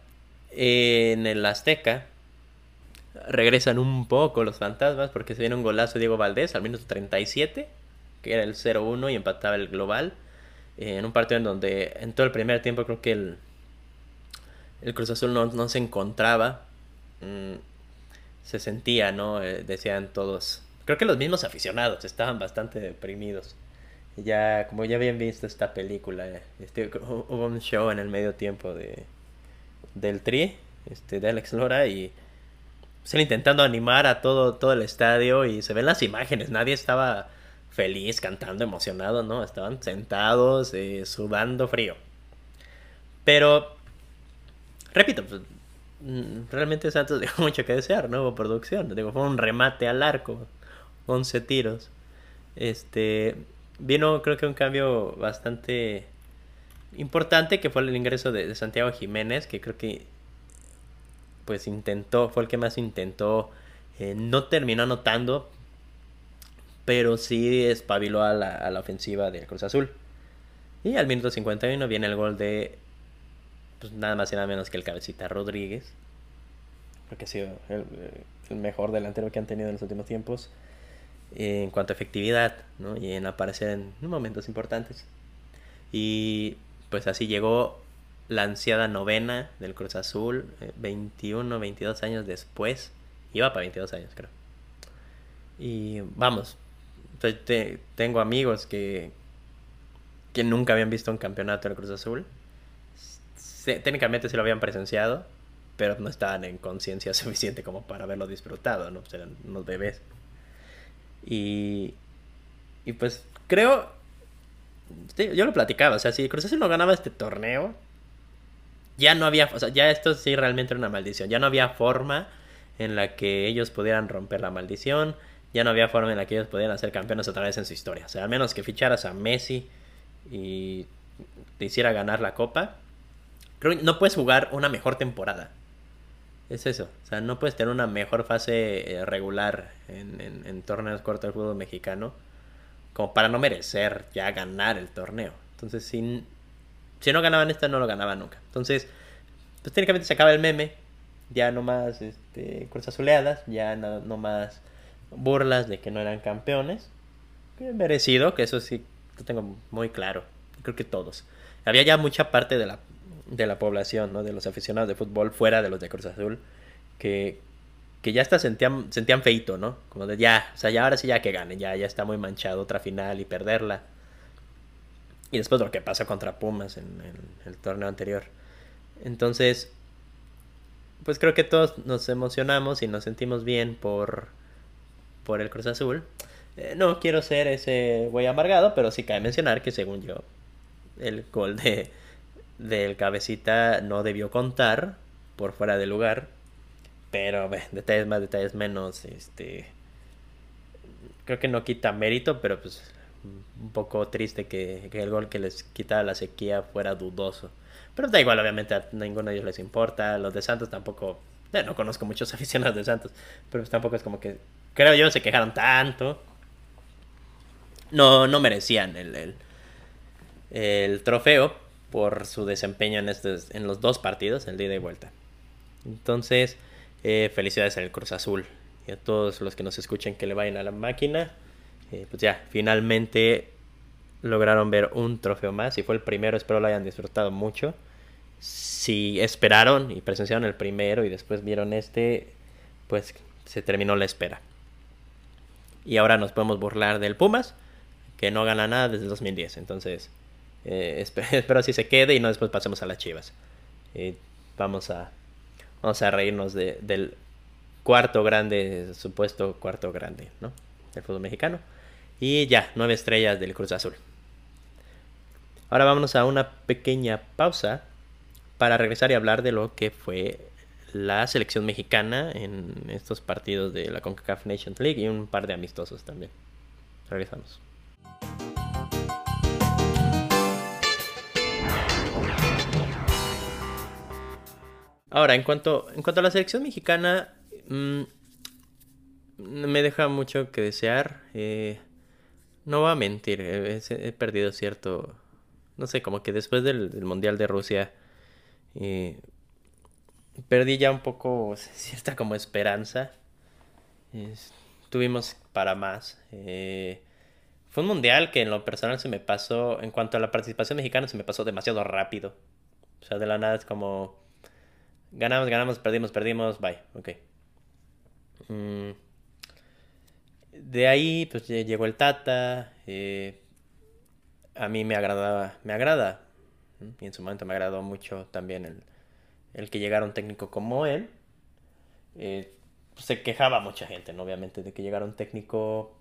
en el Azteca, regresan un poco los fantasmas porque se viene un golazo de Diego Valdés al minuto 37, que era el 0-1 y empataba el global. Eh, en un partido en donde en todo el primer tiempo creo que el, el Cruz Azul no, se encontraba. Mm, se sentía, ¿no? Eh, decían todos Creo que los mismos aficionados estaban bastante deprimidos. Ya, como ya habían visto esta película, este, hubo un show en el medio tiempo de del Tri, este, de Alex Lora, y se intentando animar a todo, todo el estadio y se ven las imágenes, nadie estaba feliz, cantando, emocionado, ¿no? Estaban sentados, eh, sudando frío. Pero, repito, pues, mm, realmente Santos dejó mucho que desear, ¿no? Hubo producción, digo, fue un remate al arco, 11 tiros. Este, vino creo que un cambio bastante importante que fue el ingreso de, Santiago Jiménez, que creo que pues intentó, fue el que más intentó, eh, no terminó anotando, pero sí espabiló a la, a la ofensiva del Cruz Azul. Y al minuto 51 viene el gol de pues nada más y nada menos que el cabecita Rodríguez, porque ha sido el, el mejor delantero que han tenido en los últimos tiempos en cuanto a efectividad ¿no? y en aparecer en momentos importantes. Y pues así llegó la ansiada novena del Cruz Azul, 21, eh, 22 años después. Iba para 22 años, creo. Y vamos, pues, tengo amigos que, que nunca habían visto un campeonato del Cruz Azul. técnicamente se lo habían presenciado, pero no estaban en conciencia suficiente como para haberlo disfrutado, ¿no? Pues, eran unos bebés. Y, y pues creo, yo lo platicaba, o sea, si Cruz Azul no ganaba este torneo, ya no había, o sea, ya esto sí realmente era una maldición, ya no había forma en la que ellos pudieran romper la maldición, ya no había forma en la que ellos pudieran ser campeones otra vez en su historia, o sea, al menos que ficharas a Messi y te hiciera ganar la copa, creo que no puedes jugar una mejor temporada es eso. O sea, no puedes tener una mejor fase eh, regular en, torneos cortos del fútbol mexicano como para no merecer ya ganar el torneo. Entonces, si, si no ganaban esta, no lo ganaban nunca. Entonces, pues técnicamente se acaba el meme. Ya no más este, cruces azuleadas, ya no, no más burlas de que no eran campeones. Merecido, que eso sí lo tengo muy claro. Creo que todos. Había ya mucha parte de la de la población, ¿no? De los aficionados de fútbol fuera de los de Cruz Azul, que, que ya hasta sentían, sentían feito, ¿no? Como de ya, o sea, ya ahora sí ya que ganen, ya, ya está muy manchado otra final y perderla. Y después lo que pasa contra Pumas en, el torneo anterior. Entonces, pues creo que todos nos emocionamos y nos sentimos bien por, por el Cruz Azul. Eh, no quiero ser ese güey amargado, pero sí cabe mencionar que según yo, el gol de, del cabecita no debió contar por fuera de lugar. Pero detalles más, detalles menos. Este. Creo que no quita mérito, pero pues un poco triste que, el gol que les quita la sequía fuera dudoso. Pero da igual, obviamente a ninguno de ellos les importa. Los de Santos tampoco. No conozco muchos aficionados de Santos, pero pues tampoco es como que. Creo yo, se quejaron tanto. No, no merecían el, el trofeo, por su desempeño en, estos, en los dos partidos, el día y vuelta. Entonces, eh, felicidades al Cruz Azul y a todos los que nos escuchen que le vayan a la máquina. Eh, pues ya, finalmente lograron ver un trofeo más y fue el primero, espero lo hayan disfrutado mucho. Si esperaron y presenciaron el primero y después vieron este, pues se terminó la espera. Y ahora nos podemos burlar del Pumas, que no gana nada desde 2010. Entonces, Eh, espero si se quede y no después pasemos a las Chivas. Eh, vamos a vamos a reírnos de, del cuarto grande, supuesto cuarto grande, ¿no? Del fútbol mexicano. Y ya, nueve estrellas del Cruz Azul. Ahora vámonos a una pequeña pausa para regresar y hablar de lo que fue la selección mexicana en estos partidos de la CONCACAF Nations League y un par de amistosos también. Regresamos. Ahora, en cuanto, en cuanto a la selección mexicana, mm, me deja mucho que desear. Eh, no voy a mentir, he, perdido cierto, no sé, como que después del, Mundial de Rusia, eh, perdí ya un poco cierta como esperanza. tuvimos para más. Eh, fue un mundial que en lo personal se me pasó, en cuanto a la participación mexicana, se me pasó demasiado rápido. O sea, de la nada es como Ganamos, ganamos, perdimos, perdimos, bye, ok. Mm. De ahí, pues llegó el Tata. Eh, a mí me agradaba, me agrada. Y en su momento me agradó mucho también el, el que llegara un técnico como él. Eh, pues se quejaba mucha gente, ¿no? Obviamente, de que llegara un técnico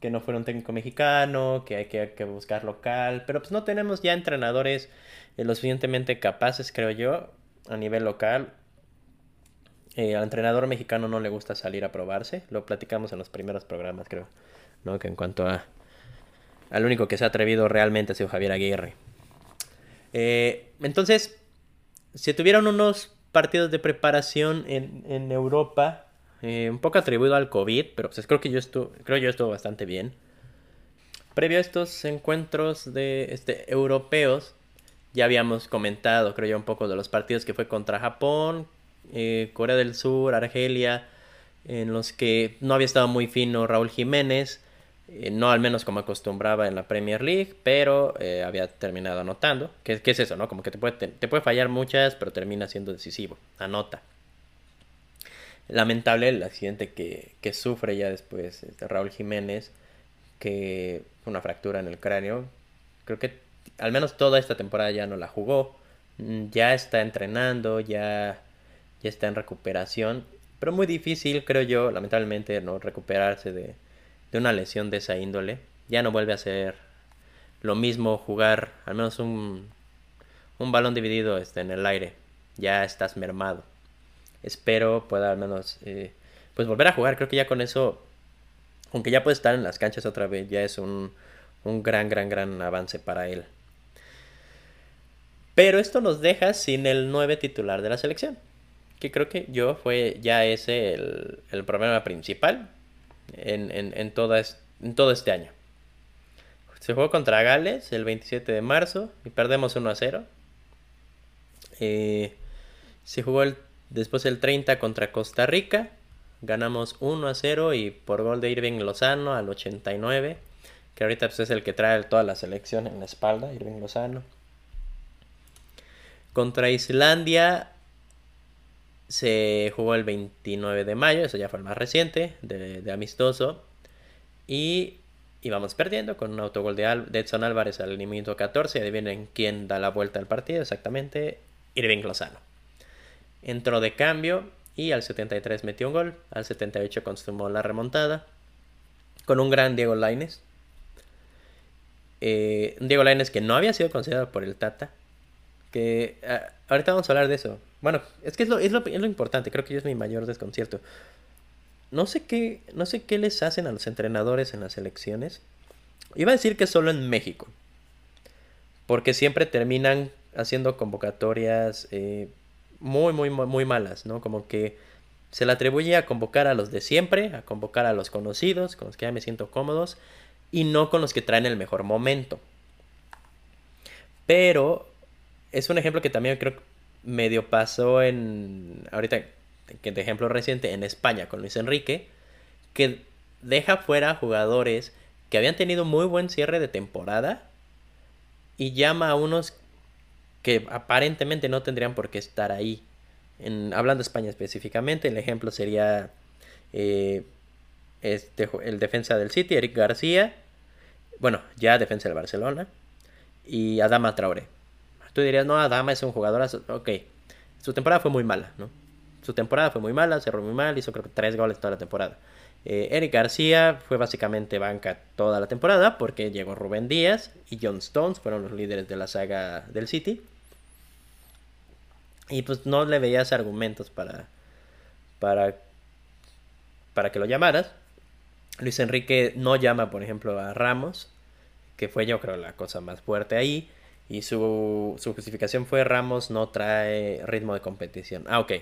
que no fuera un técnico mexicano, que hay que, buscar local. Pero pues no tenemos ya entrenadores eh, lo suficientemente capaces, creo yo, a nivel local. Eh, al entrenador mexicano no le gusta salir a probarse. Lo platicamos en los primeros programas, creo. ¿no? Que en cuanto a. Al único que se ha atrevido realmente ha sido Javier Aguirre. Eh, entonces, se tuvieron unos partidos de preparación en, Europa. Eh, un poco atribuido al COVID, pero pues creo que yo estuvo, creo yo estuvo bastante bien. Previo a estos encuentros de este, europeos, ya habíamos comentado, creo yo, un poco de los partidos que fue contra Japón, eh, Corea del Sur, Argelia, en los que no había estado muy fino Raúl Jiménez, eh, no al menos como acostumbraba en la Premier League, pero eh, había terminado anotando. ¿Qué, ¿Qué, es eso, no? Como que te puede, te, puede fallar muchas, pero termina siendo decisivo. Anota. Lamentable el accidente que, que sufre ya después este, Raúl Jiménez, que una fractura en el cráneo. Creo que al menos toda esta temporada ya no la jugó. Mm, ya está entrenando, ya, ya está en recuperación. Pero muy difícil, creo yo, lamentablemente, no recuperarse de, de una lesión de esa índole. Ya no vuelve a ser lo mismo jugar al menos un, un balón dividido este, en el aire. Ya estás mermado. Espero pueda al menos eh, pues volver a jugar. Creo que ya con eso, aunque ya puede estar en las canchas otra vez, ya es un, un gran, gran, gran avance para él. Pero esto nos deja sin el 9 titular de la selección. Que creo que yo fue ya ese el, problema principal en, todo este año. Se jugó contra Gales el 27 de marzo y perdemos 1 a 0. Eh, se jugó después el 30 contra Costa Rica. Ganamos 1 a 0 y por gol de Irving Lozano al 89 que ahorita pues, es el que trae toda la selección en la espalda, Irving Lozano. Contra Islandia se jugó el 29 de mayo, eso ya fue el más reciente, de, amistoso. Y íbamos perdiendo con un autogol de, Edson Álvarez al minuto 14. Adivinen quién da la vuelta al partido, exactamente, Irving Lozano. Entró de cambio y al 73 metió un gol, al 78 consumó la remontada, con un gran Diego Laines, eh, Diego Lainez que no había sido considerado por el Tata. Que ah, ahorita vamos a hablar de eso. Bueno, es que es lo, lo, importante, creo que es mi mayor desconcierto. No sé qué, no sé qué les hacen a los entrenadores en las elecciones. Iba a decir que solo en México. Porque siempre terminan haciendo convocatorias eh, muy, muy, muy malas, ¿no? Como que se le atribuye a convocar a los de siempre, a convocar a los conocidos, con los que ya me siento cómodos, y no con los que traen el mejor momento. Pero es un ejemplo que también creo que medio pasó en, ahorita, que de ejemplo reciente, en España con Luis Enrique, que deja fuera jugadores que habían tenido muy buen cierre de temporada y llama a unos que aparentemente no tendrían por qué estar ahí. En, hablando de España específicamente, el ejemplo sería eh, este, el defensa del City, Eric García, bueno, ya defensa del Barcelona, y Adama Traoré. Tú dirías, no, Adama es un jugador, ok, su temporada fue muy mala, ¿no? Su temporada fue muy mala, cerró muy mal, hizo creo que tres goles toda la temporada. Eh, Eric García fue básicamente banca toda la temporada porque llegó Rubén Díaz y John Stones, fueron los líderes de la saga del City. Y pues no le veías argumentos para, para, para que lo llamaras. Luis Enrique no llama, por ejemplo, a Ramos, que fue yo creo la cosa más fuerte ahí. Y su, su justificación fue Ramos no trae ritmo de competición. Ah, ok.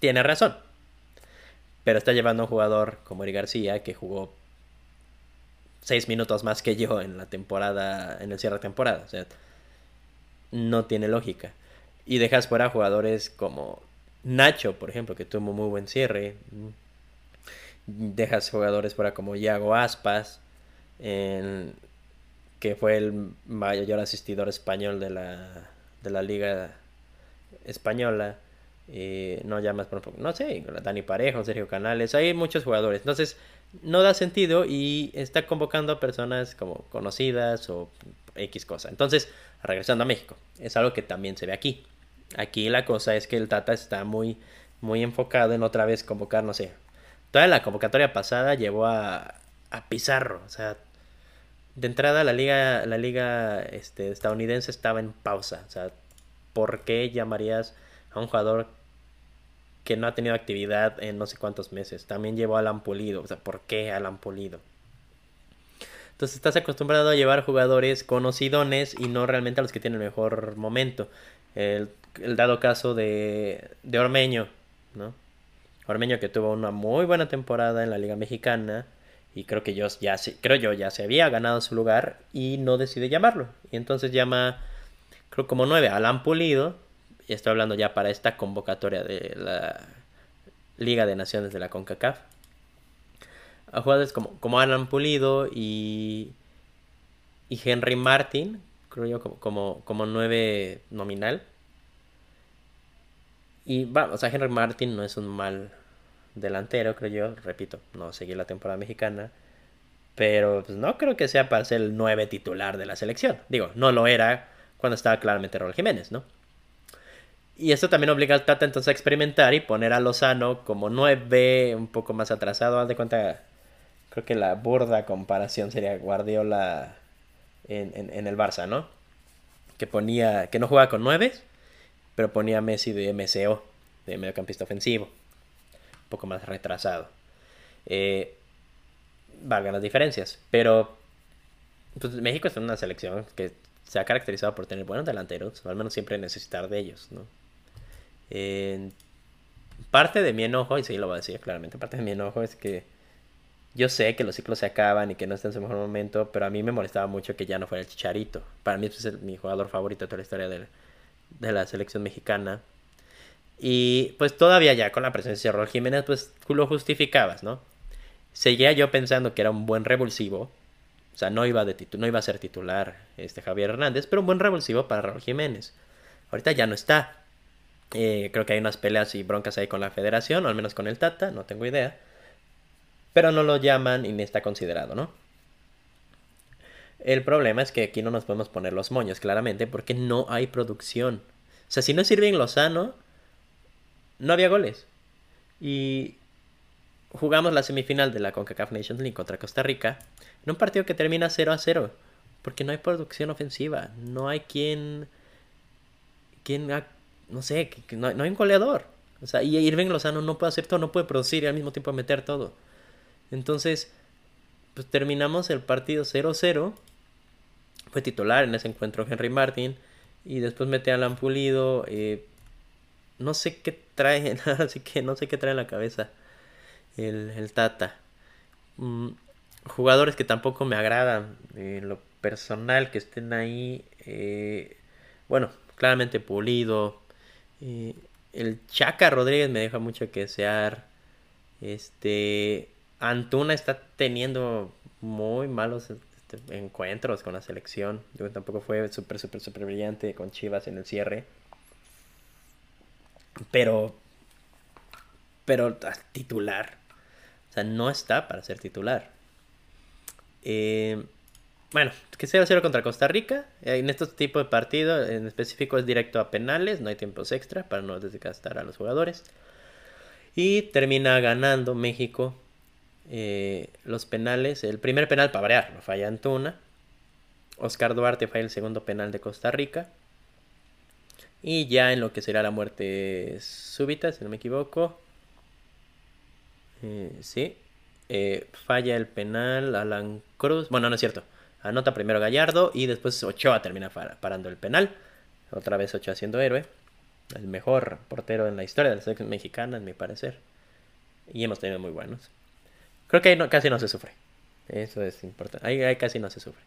Tiene razón. Pero está llevando a un jugador como Eric García que jugó seis minutos más que yo en la temporada, en el cierre de temporada. O sea, no tiene lógica. Y dejas fuera jugadores como Nacho, por ejemplo, que tuvo muy buen cierre. Dejas jugadores fuera como Iago Aspas, que fue el mayor asistidor español de la, de la liga española. no llamas, por no sé, Dani Parejo, Sergio Canales, hay muchos jugadores. Entonces, no da sentido y está convocando a personas como conocidas o X cosa. Entonces, regresando a México, es algo que también se ve aquí. Aquí la cosa es que el Tata está muy, muy enfocado en otra vez convocar, no sé. Toda la convocatoria pasada llevó a, a Pizarro. O sea, de entrada la liga, la liga este, estadounidense estaba en pausa. O sea, ¿por qué llamarías a un jugador que no ha tenido actividad en no sé cuántos meses? También llevó a Alan Pulido. O sea, ¿por qué Alan Pulido? Entonces estás acostumbrado a llevar jugadores conocidones y no realmente a los que tienen el mejor momento. El, dado caso de, de Ormeño, ¿no? Ormeño que tuvo una muy buena temporada en la Liga Mexicana y creo que yo ya se, creo yo ya se había ganado su lugar y no decide llamarlo. Y entonces llama, creo como nueve, Alan Pulido. Y estoy hablando ya para esta convocatoria de la Liga de Naciones de la CONCACAF. A jugadores como, como Alan Pulido y, y Henry Martin, creo yo, como, como, como nueve nominal. Y vamos, o sea, Henry Martin no es un mal delantero, creo yo. Repito, no seguí la temporada mexicana. Pero pues, no creo que sea para ser el 9 titular de la selección. Digo, no lo era cuando estaba claramente Raúl Jiménez, ¿no? Y esto también obliga al Tata entonces a experimentar y poner a Lozano como 9, un poco más atrasado. Haz de cuenta, creo que la burda comparación sería Guardiola en, el Barça, ¿no? Que ponía, que no jugaba con 9, pero ponía a Messi de MCO, de mediocampista ofensivo poco más retrasado. Eh, valgan las diferencias, pero pues, México es una selección que se ha caracterizado por tener buenos delanteros, o al menos siempre necesitar de ellos, ¿no? parte de mi enojo, y sí lo voy a decir claramente, parte de mi enojo es que yo sé que los ciclos se acaban y que no está en su mejor momento, pero a mí me molestaba mucho que ya no fuera el Chicharito. Para mí es mi jugador favorito de toda la historia de la selección mexicana. Y pues todavía ya con la presencia de Raúl Jiménez, pues tú lo justificabas, ¿no? Seguía yo pensando que era un buen revulsivo. O sea, no iba, no iba a ser titular este Javier Hernández, pero un buen revulsivo para Raúl Jiménez. Ahorita ya no está. Eh, creo que hay unas peleas y broncas ahí con la federación, o al menos con el Tata, no tengo idea. Pero no lo llaman y ni está considerado, ¿no? El problema es que aquí no nos podemos poner los moños, claramente, porque no hay producción. O sea, si no sirve en Lozano, no había goles. Y jugamos la semifinal de la CONCACAF Nations League contra Costa Rica en un partido que termina 0 a 0. Porque no hay producción ofensiva. No hay quien. quien no sé, no, hay un goleador. O sea, y Irving Lozano no puede hacer todo, no puede producir y al mismo tiempo meter todo. Entonces, pues terminamos el partido 0-0. Fue titular en ese encuentro Henry Martin. Y después mete a Alan Pulido. Eh, no sé qué trae, así que no sé qué trae en la cabeza el, Tata. Mm, jugadores que tampoco me agradan, en lo personal, que estén ahí. Eh, bueno, claramente Pulido. Eh, el Chaca Rodríguez me deja mucho que desear. Este. Antuna está teniendo muy malos este, encuentros con la selección. tampoco fue súper, súper, súper brillante con Chivas en el cierre. Pero. Pero titular. O sea, no está para ser titular. Eh, bueno, que 0-0 contra Costa Rica. En estos tipos de partidos, en específico es directo a penales, no hay tiempos extra para no desgastar a los jugadores. Y termina ganando México eh, los penales. El primer penal para variar, falla Antuna. Oscar Duarte falla el segundo penal de Costa Rica. Y ya en lo que será la muerte súbita, si no me equivoco. Eh, sí. Eh, falla el penal Alan Cruz. Bueno, no es cierto. Anota primero Gallardo y después Ochoa termina parando el penal. Otra vez Ochoa siendo héroe. El mejor portero en la historia de la selección mexicana, en mi parecer. Y hemos tenido muy buenos. Creo que ahí casi no se sufre. Eso es importante. Ahí, casi no se sufre.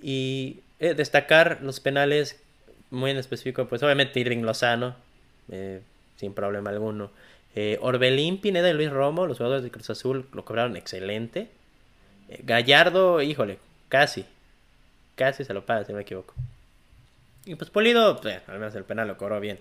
Y eh, destacar los penales muy en específico, pues obviamente Irving Lozano, eh, sin problema alguno. Eh, Orbelín, Pineda y Luis Romo, los jugadores de Cruz Azul, lo cobraron excelente. Gallardo, híjole, Casi. Casi se lo paga, si no me equivoco. Y pues Polido, pues, al menos el penal lo cobró bien.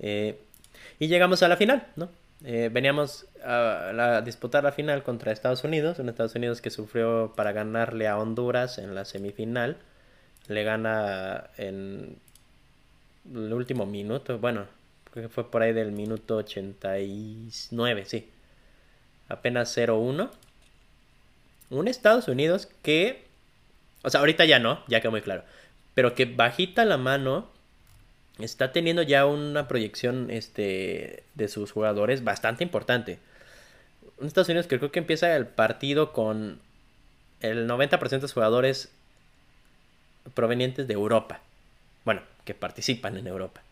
Y llegamos a la final, ¿no? Eh, veníamos a, disputar la final contra Estados Unidos, un Estados Unidos que sufrió para ganarle a Honduras en la semifinal. Le gana en el último minuto, bueno, creo que fue por ahí del minuto 89, sí. Apenas 0-1 un Estados Unidos que, o sea, ahorita ya no, ya quedó muy claro, pero que bajita la mano está teniendo ya una proyección este, de sus jugadores bastante importante. Un Estados Unidos creo que empieza el partido con el 90% de jugadores provenientes de Europa. Bueno, que participan en Europa.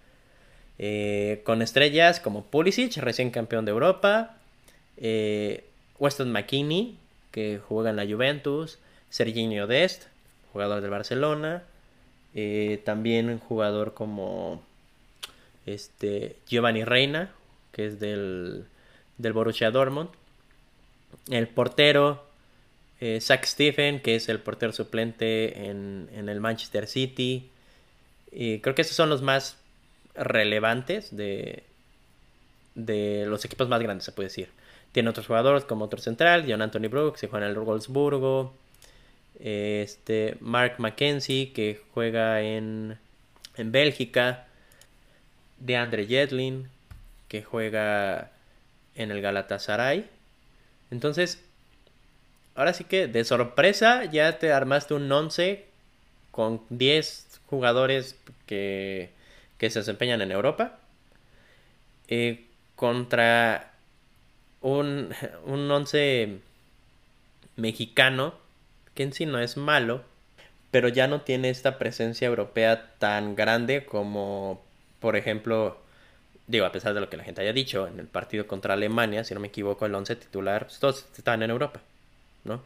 Eh, con estrellas como Pulisic, recién campeón de Europa. Eh, Weston McKinney, que juega en la Juventus, Serginho Dest, jugador del Barcelona, eh, también jugador como este Giovanni Reina, que es del, del Borussia Dortmund, el portero eh, Zach Stephen, que es el portero suplente en, en el Manchester City, y creo que esos son los más relevantes de, de los equipos más grandes, se puede decir. Tiene otros jugadores como otro central, John Anthony Brooks, que juega en el Wolfsburgo. Este, Mark McKenzie, que juega en, en Bélgica. DeAndre Jetlin, que juega en el Galatasaray. Entonces, ahora sí que de sorpresa ya te armaste un 11 con 10 jugadores que, que se desempeñan en Europa. Eh, contra un, un once mexicano, que en sí no es malo, pero ya no tiene esta presencia europea tan grande como, por ejemplo, digo, a pesar de lo que la gente haya dicho, en el partido contra Alemania, si no me equivoco, el once titular, pues, todos estaban en Europa, ¿no?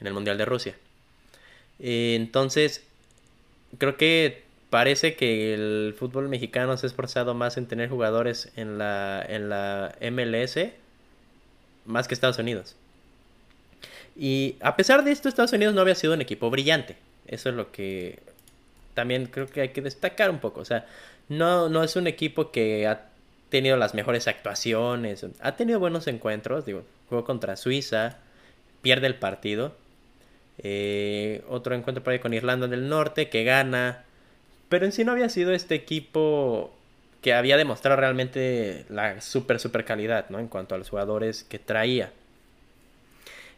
En el Mundial de Rusia. entonces, creo que parece que el fútbol mexicano se ha esforzado más en tener jugadores en la, en la MLS más que Estados Unidos. Y a pesar de esto, Estados Unidos no había sido un equipo brillante. Eso es lo que también creo que hay que destacar un poco. O sea, no, no es un equipo que ha tenido las mejores actuaciones. Ha tenido buenos encuentros. Digo, jugó contra Suiza, pierde el partido. Eh, otro encuentro por ahí con Irlanda del Norte que gana. Pero en sí no había sido este equipo que había demostrado realmente la super, super calidad, ¿no? En cuanto a los jugadores que traía.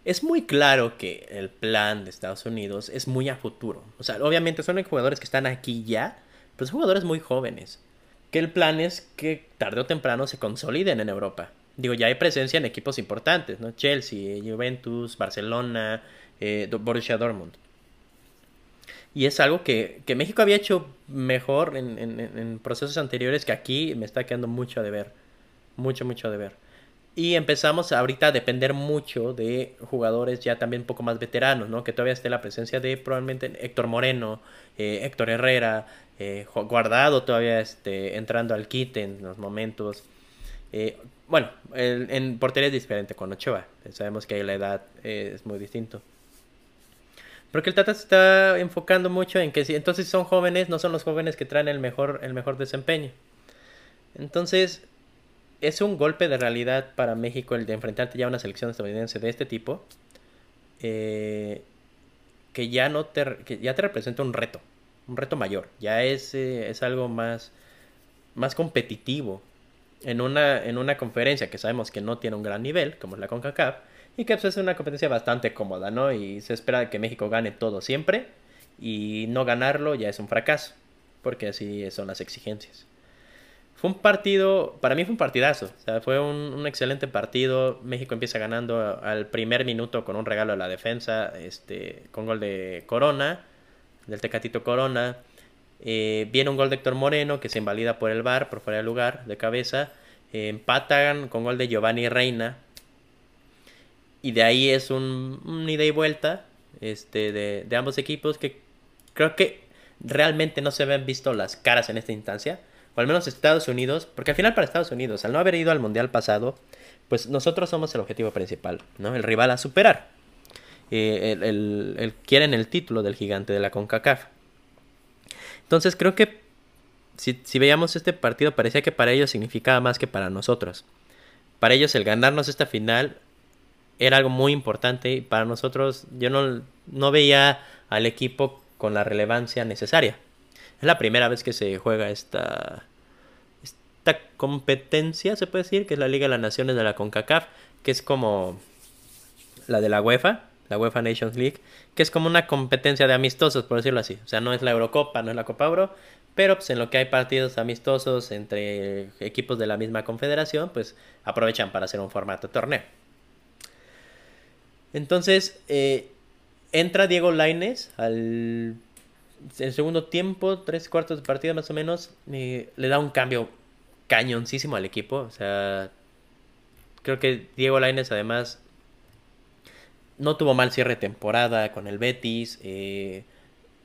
Es muy claro que el plan de Estados Unidos es muy a futuro. O sea, obviamente son jugadores que están aquí ya, pero son jugadores muy jóvenes. Que el plan es que tarde o temprano se consoliden en Europa. Digo, ya hay presencia en equipos importantes, ¿no? Chelsea, Juventus, Barcelona, eh, Borussia Dortmund. Y es algo que, México había hecho mejor en, procesos anteriores que aquí me está quedando mucho de ver. Mucho, mucho de ver. Y empezamos ahorita a depender mucho de jugadores ya también un poco más veteranos, ¿no? Que todavía esté la presencia de probablemente Héctor Moreno, eh, Héctor Herrera, eh, Guardado todavía este, entrando al kit en los momentos. Eh, bueno, en portería es diferente con Ochoa. Sabemos que la edad es muy distinto. Porque el Tata se está enfocando mucho en que si entonces son jóvenes, no son los jóvenes que traen el mejor, el mejor desempeño. Entonces, es un golpe de realidad para México el de enfrentarte ya a una selección estadounidense de este tipo. Eh, que ya no te, que ya te representa un reto, un reto mayor, ya es, eh, es algo más, más competitivo en una, en una conferencia que sabemos que no tiene un gran nivel, como es la CONCACAF, y que pues, es una competencia bastante cómoda, ¿no? Y se espera que México gane todo siempre, y no ganarlo ya es un fracaso, porque así son las exigencias. Fue un partido, para mí fue un partidazo, o sea, fue un, excelente partido. México empieza ganando al primer minuto con un regalo de la defensa, este, con gol de Corona, del Tecatito Corona. Eh, viene un gol de Héctor Moreno que se invalida por el bar, por fuera de lugar, de cabeza. Eh, empatan con gol de Giovanni Reina. Y de ahí es un, ida y vuelta este, de, de ambos equipos que creo que realmente no se habían visto las caras en esta instancia o al menos Estados Unidos, porque al final para Estados Unidos, al no haber ido al Mundial pasado, pues nosotros somos el objetivo principal, ¿no? El rival a superar. Eh, el, quieren el título del gigante de la CONCACAF. Entonces creo que si, si veíamos este partido parecía que para ellos significaba más que para nosotros. Para ellos el ganarnos esta final era algo muy importante y para nosotros yo no, no veía al equipo con la relevancia necesaria. Es la primera vez que se juega esta, esta competencia, se puede decir, que es la Liga de las Naciones de la CONCACAF, que es como la de la UEFA, la UEFA Nations League, que es como una competencia de amistosos, por decirlo así. O sea, no es la Eurocopa, no es la Copa Euro, pero pues en lo que hay partidos amistosos entre equipos de la misma confederación, pues aprovechan para hacer un formato torneo. Entonces, eh, entra Diego Laines al el segundo tiempo, tres cuartos de partida más o menos, le da un cambio cañoncísimo al equipo. O sea, creo que Diego Lainez además no tuvo mal cierre de temporada con el Betis. Eh,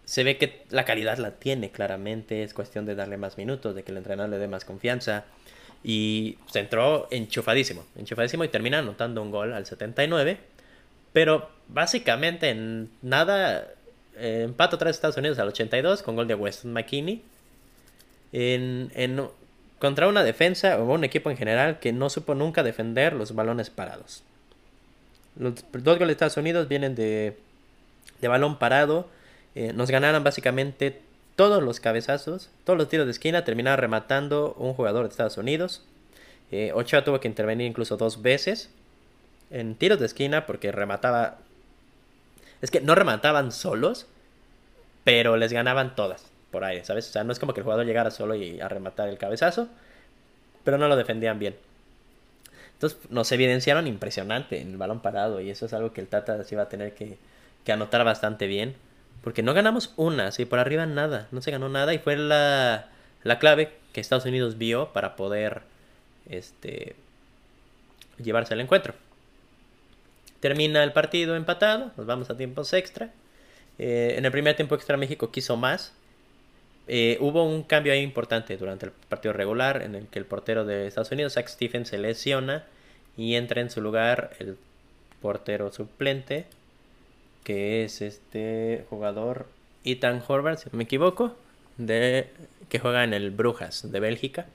se ve que la calidad la tiene claramente. Es cuestión de darle más minutos, de que el entrenador le dé más confianza. Y se entró enchufadísimo, enchufadísimo y termina anotando un gol al 79. Pero básicamente en nada eh, empate otra Estados Unidos al 82 con gol de Weston McKinney. En, en, contra una defensa o un equipo en general que no supo nunca defender los balones parados. Los dos goles de Estados Unidos vienen de, de balón parado. Eh, nos ganaron básicamente todos los cabezazos, todos los tiros de esquina. Terminaron rematando un jugador de Estados Unidos. Eh, Ochoa tuvo que intervenir incluso dos veces en tiros de esquina porque remataba es que no remataban solos, pero les ganaban todas por aire, ¿sabes? O sea, no es como que el jugador llegara solo y a rematar el cabezazo, pero no lo defendían bien. Entonces nos evidenciaron impresionante en el balón parado y eso es algo que el Tata sí va a tener que, anotar bastante bien. Porque no ganamos una, así por arriba nada, no se ganó nada y fue la, la clave que Estados Unidos vio para poder este, llevarse al encuentro. Termina el partido empatado, nos vamos a tiempos extra. Eh, en el primer tiempo extra México quiso más. Eh, hubo un cambio importante durante el partido regular en el que el portero de Estados Unidos, Zach Stephen, se lesiona y entra en su lugar el portero suplente, que es este jugador Ethan Horvath, si no me equivoco, de, que juega en el Brujas de Bélgica.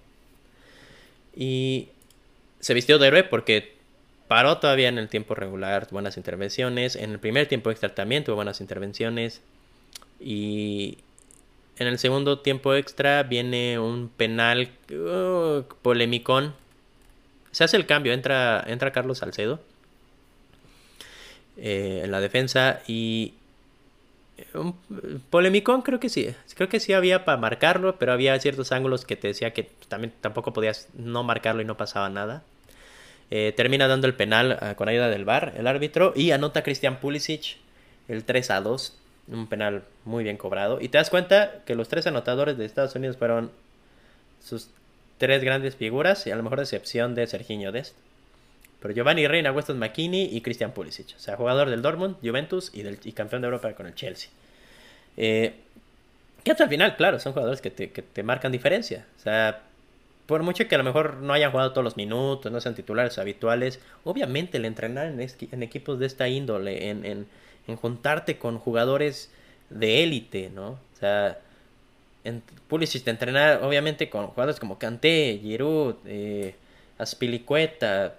Y se vistió de héroe porque Paró todavía en el tiempo regular, buenas intervenciones. En el primer tiempo extra también tuvo buenas intervenciones. Y en el segundo tiempo extra viene un penal uh, polémicón. Se hace el cambio, entra, entra Carlos Salcedo eh, en la defensa y un polémicón creo que sí. Creo que sí había para marcarlo, pero había ciertos ángulos que te decía que también tampoco podías no marcarlo y no pasaba nada. Eh, termina dando el penal ah, con ayuda del VAR, el árbitro, y anota Christian Pulisic el 3 a 2. Un penal muy bien cobrado. Y te das cuenta que los tres anotadores de Estados Unidos fueron sus tres grandes figuras, y a lo mejor excepción de Serginho Dest. Pero Giovanni Reina, Weston McKinney y Christian Pulisic. O sea, jugador del Dortmund, Juventus y, campeón de Europa con el Chelsea. Eh, que hasta el final, claro, son jugadores que te marcan diferencia. O sea, por mucho que a lo mejor no hayan jugado todos los minutos, no sean titulares habituales, obviamente el entrenar en, equipos de esta índole, en, juntarte con jugadores de élite, ¿no? O sea, en Pulisic te entrenar obviamente con jugadores como Kanté, Giroud, eh, Aspilicueta,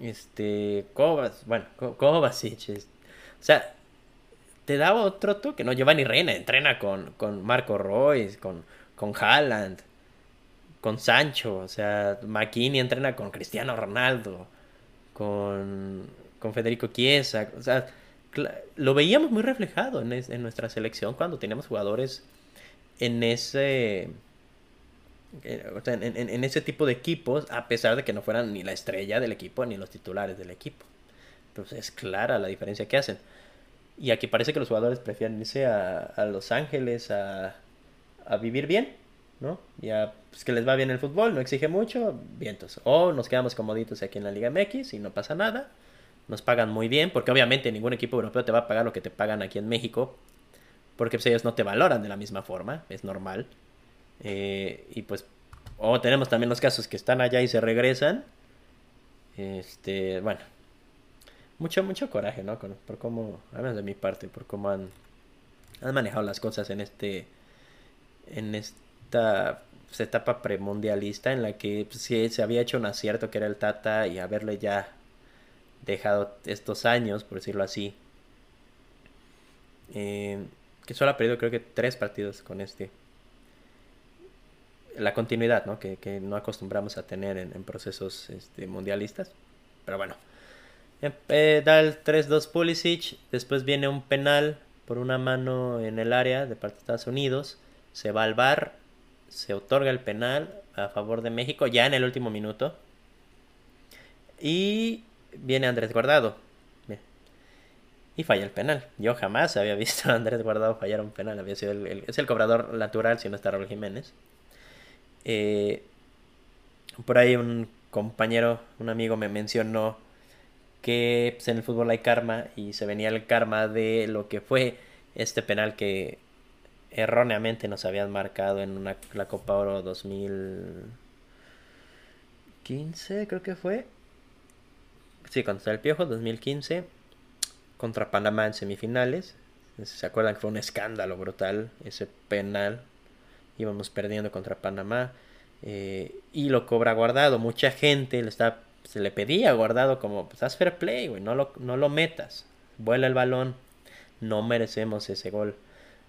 este, Kovac, bueno, Kovacic, o sea, te da otro toque, ¿no? Giovanni Reina entrena con, con Marco Royce, con, con Haaland, con Sancho, o sea, McKinney entrena con Cristiano Ronaldo, con, con Federico Chiesa, o sea, lo veíamos muy reflejado en, en nuestra selección cuando teníamos jugadores en ese eh, en, en, ese tipo de equipos, a pesar de que no fueran ni la estrella del equipo ni los titulares del equipo. Entonces es clara la diferencia que hacen. Y aquí parece que los jugadores prefieren irse a, a Los Ángeles a, a, vivir bien, ¿no? Ya, pues que les va bien el fútbol, no exige mucho, vientos. O nos quedamos comoditos aquí en la Liga MX y no pasa nada. Nos pagan muy bien, porque obviamente ningún equipo europeo te va a pagar lo que te pagan aquí en México, porque pues, ellos no te valoran de la misma forma, es normal. Eh, y pues, o tenemos también los casos que están allá y se regresan. Este, bueno, mucho, mucho coraje, ¿no? por cómo, además de mi parte, por cómo han, han manejado las cosas en este, en esta pues, etapa premundialista en la que pues, se había hecho un acierto que era el Tata y haberle ya dejado estos años, por decirlo así. Eh, que solo ha perdido creo que tres partidos con este la continuidad ¿no? Que, no acostumbramos a tener en, procesos este, mundialistas. Pero bueno, eh, da el 3-2 Pulisic, después viene un penal por una mano en el área de parte de Estados Unidos, se va al bar, se otorga el penal a favor de México ya en el último minuto. Y viene Andrés Guardado. Y falla el penal. Yo jamás había visto a Andrés Guardado fallar un penal. Había sido es el cobrador natural si no está Raúl Jiménez. Eh, por ahí un compañero, un amigo me mencionó que pues, en el fútbol hay karma y se venía el karma de lo que fue este penal que erróneamente nos habían marcado en una, la Copa Oro 2015, creo que fue. Sí, contra el Piojo 2015, contra Panamá en semifinales. ¿Se acuerdan que fue un escándalo brutal ese penal íbamos perdiendo contra Panamá eh, y lo cobra guardado. Mucha gente le está, se le pedía guardado como, pues haz fair play, güey, no lo, no lo metas, vuela el balón, no merecemos ese gol.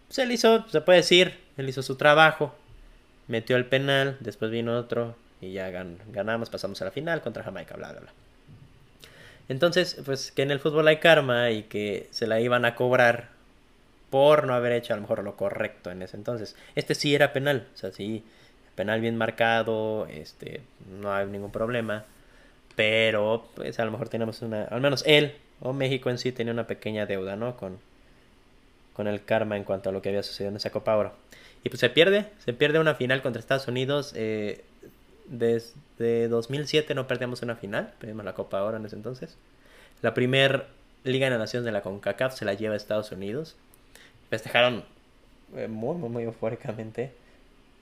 Pues él hizo, se puede decir, él hizo su trabajo, metió el penal, después vino otro y ya ganamos, pasamos a la final contra Jamaica, bla, bla, bla. Entonces, pues que en el fútbol hay karma y que se la iban a cobrar por no haber hecho a lo mejor lo correcto en ese entonces. Este sí era penal, o sea, sí, penal bien marcado, este, no hay ningún problema, pero pues a lo mejor tenemos una, al menos él o México en sí tenía una pequeña deuda, ¿no? Con, con el karma en cuanto a lo que había sucedido en esa Copa Oro. Y pues se pierde, se pierde una final contra Estados Unidos. Eh, desde 2007 no perdíamos una final, perdimos la Copa Oro en ese entonces. La primer Liga de Naciones de la CONCACAF se la lleva a Estados Unidos festejaron eh, muy, muy, muy eufóricamente.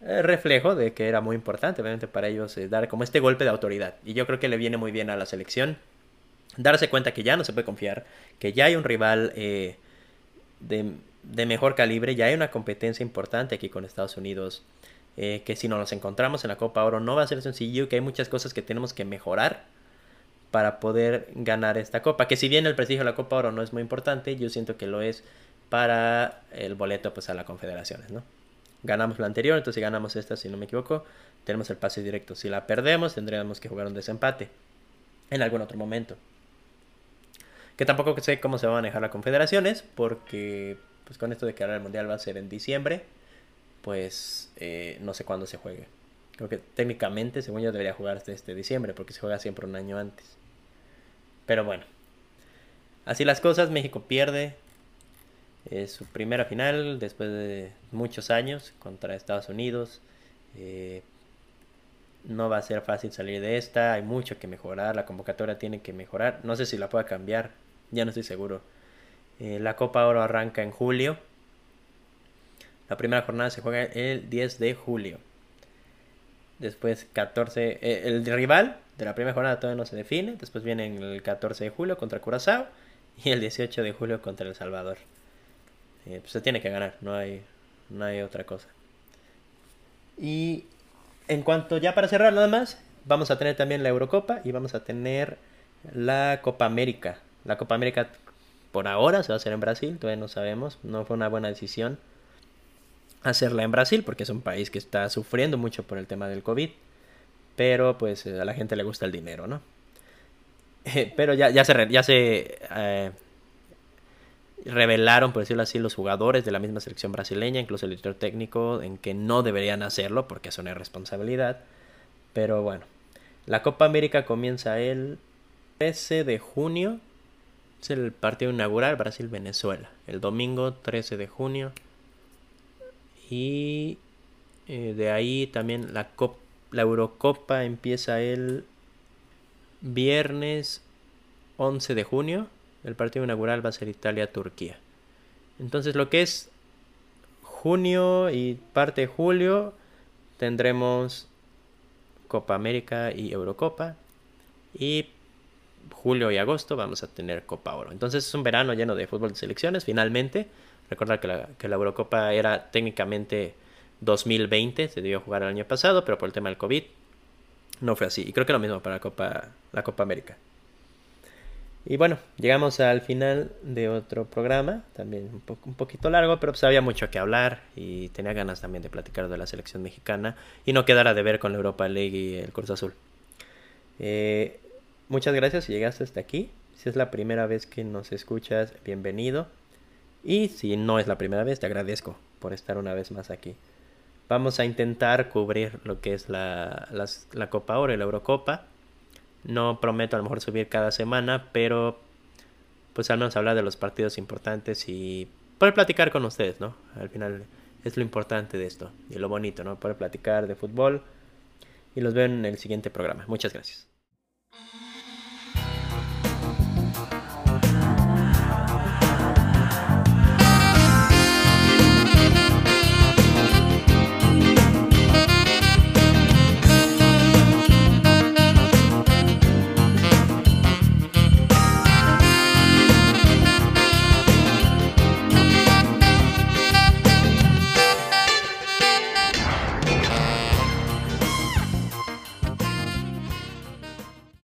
El reflejo de que era muy importante, obviamente, para ellos eh, dar como este golpe de autoridad. Y yo creo que le viene muy bien a la selección darse cuenta que ya no se puede confiar, que ya hay un rival eh, de, de, mejor calibre, ya hay una competencia importante aquí con Estados Unidos, que si no nos encontramos en la Copa Oro no va a ser sencillo, que hay muchas cosas que tenemos que mejorar para poder ganar esta Copa, que si bien el prestigio de la Copa Oro no es muy importante, yo siento que lo es para el boleto pues a la confederaciones, ¿no? Ganamos la anterior, entonces si ganamos esta, si no me equivoco, tenemos el pase directo. Si la perdemos, tendríamos que jugar un desempate en algún otro momento. Que tampoco sé cómo se va a manejar las confederaciones, porque pues con esto de que ahora el mundial va a ser en diciembre, pues eh, no sé cuándo se juegue. Creo que técnicamente, según yo, debería jugar hasta este diciembre, porque se juega siempre un año antes. Pero bueno, así las cosas, México pierde, es su primera final después de muchos años contra Estados Unidos. Eh, no va a ser fácil salir de esta, hay mucho que mejorar, la convocatoria tiene que mejorar, no sé si la pueda cambiar, ya no estoy seguro. Eh, la Copa Oro arranca en julio, la primera jornada se juega el 10 de julio. Después 14, eh, el rival de la primera jornada todavía no se define, después viene el 14 de julio contra Curazao y el 18 de julio contra El Salvador. Eh, pues se tiene que ganar, no hay, no hay otra cosa. Y en cuanto ya para cerrar nada más, vamos a tener también la Eurocopa y vamos a tener la Copa América. La Copa América por ahora se va a hacer en Brasil, todavía no sabemos, no fue una buena decisión hacerla en Brasil porque es un país que está sufriendo mucho por el tema del COVID, pero pues a la gente le gusta el dinero, ¿no? pero ya, ya se, ya se eh, revelaron, por decirlo así, los jugadores de la misma selección brasileña, incluso el director técnico, en que no deberían hacerlo porque es una irresponsabilidad. Pero bueno, la Copa América comienza el 13 de junio. Es el partido inaugural Brasil-Venezuela. El domingo 13 de junio. Y eh, de ahí también la, la Eurocopa empieza el viernes 11 de junio. El partido inaugural va a ser Italia-Turquía. Entonces lo que es junio y parte de julio tendremos Copa América y Eurocopa. Y julio y agosto vamos a tener Copa Oro. Entonces es un verano lleno de fútbol de selecciones, finalmente. Recordar que la, Eurocopa era técnicamente 2020, se debió jugar el año pasado, pero por el tema del COVID no fue así. Y creo que lo mismo para la Copa, la Copa América. Y bueno, llegamos al final de otro programa, también un, un poquito largo, pero pues había mucho que hablar y tenía ganas también de platicar de la selección mexicana y no quedara de ver con la Europa League y el Cruz Azul. Eh, muchas gracias si llegaste hasta aquí. Si es la primera vez que nos escuchas, bienvenido. Y si no es la primera vez, te agradezco por estar una vez más aquí. Vamos a intentar cubrir lo que es la, la Copa Oro y la Eurocopa no prometo a lo mejor subir cada semana, pero pues al menos hablar de los partidos importantes y poder platicar con ustedes, ¿no? Al final es lo importante de esto y lo bonito, ¿no? Poder platicar de fútbol y los veo en el siguiente programa. Muchas gracias.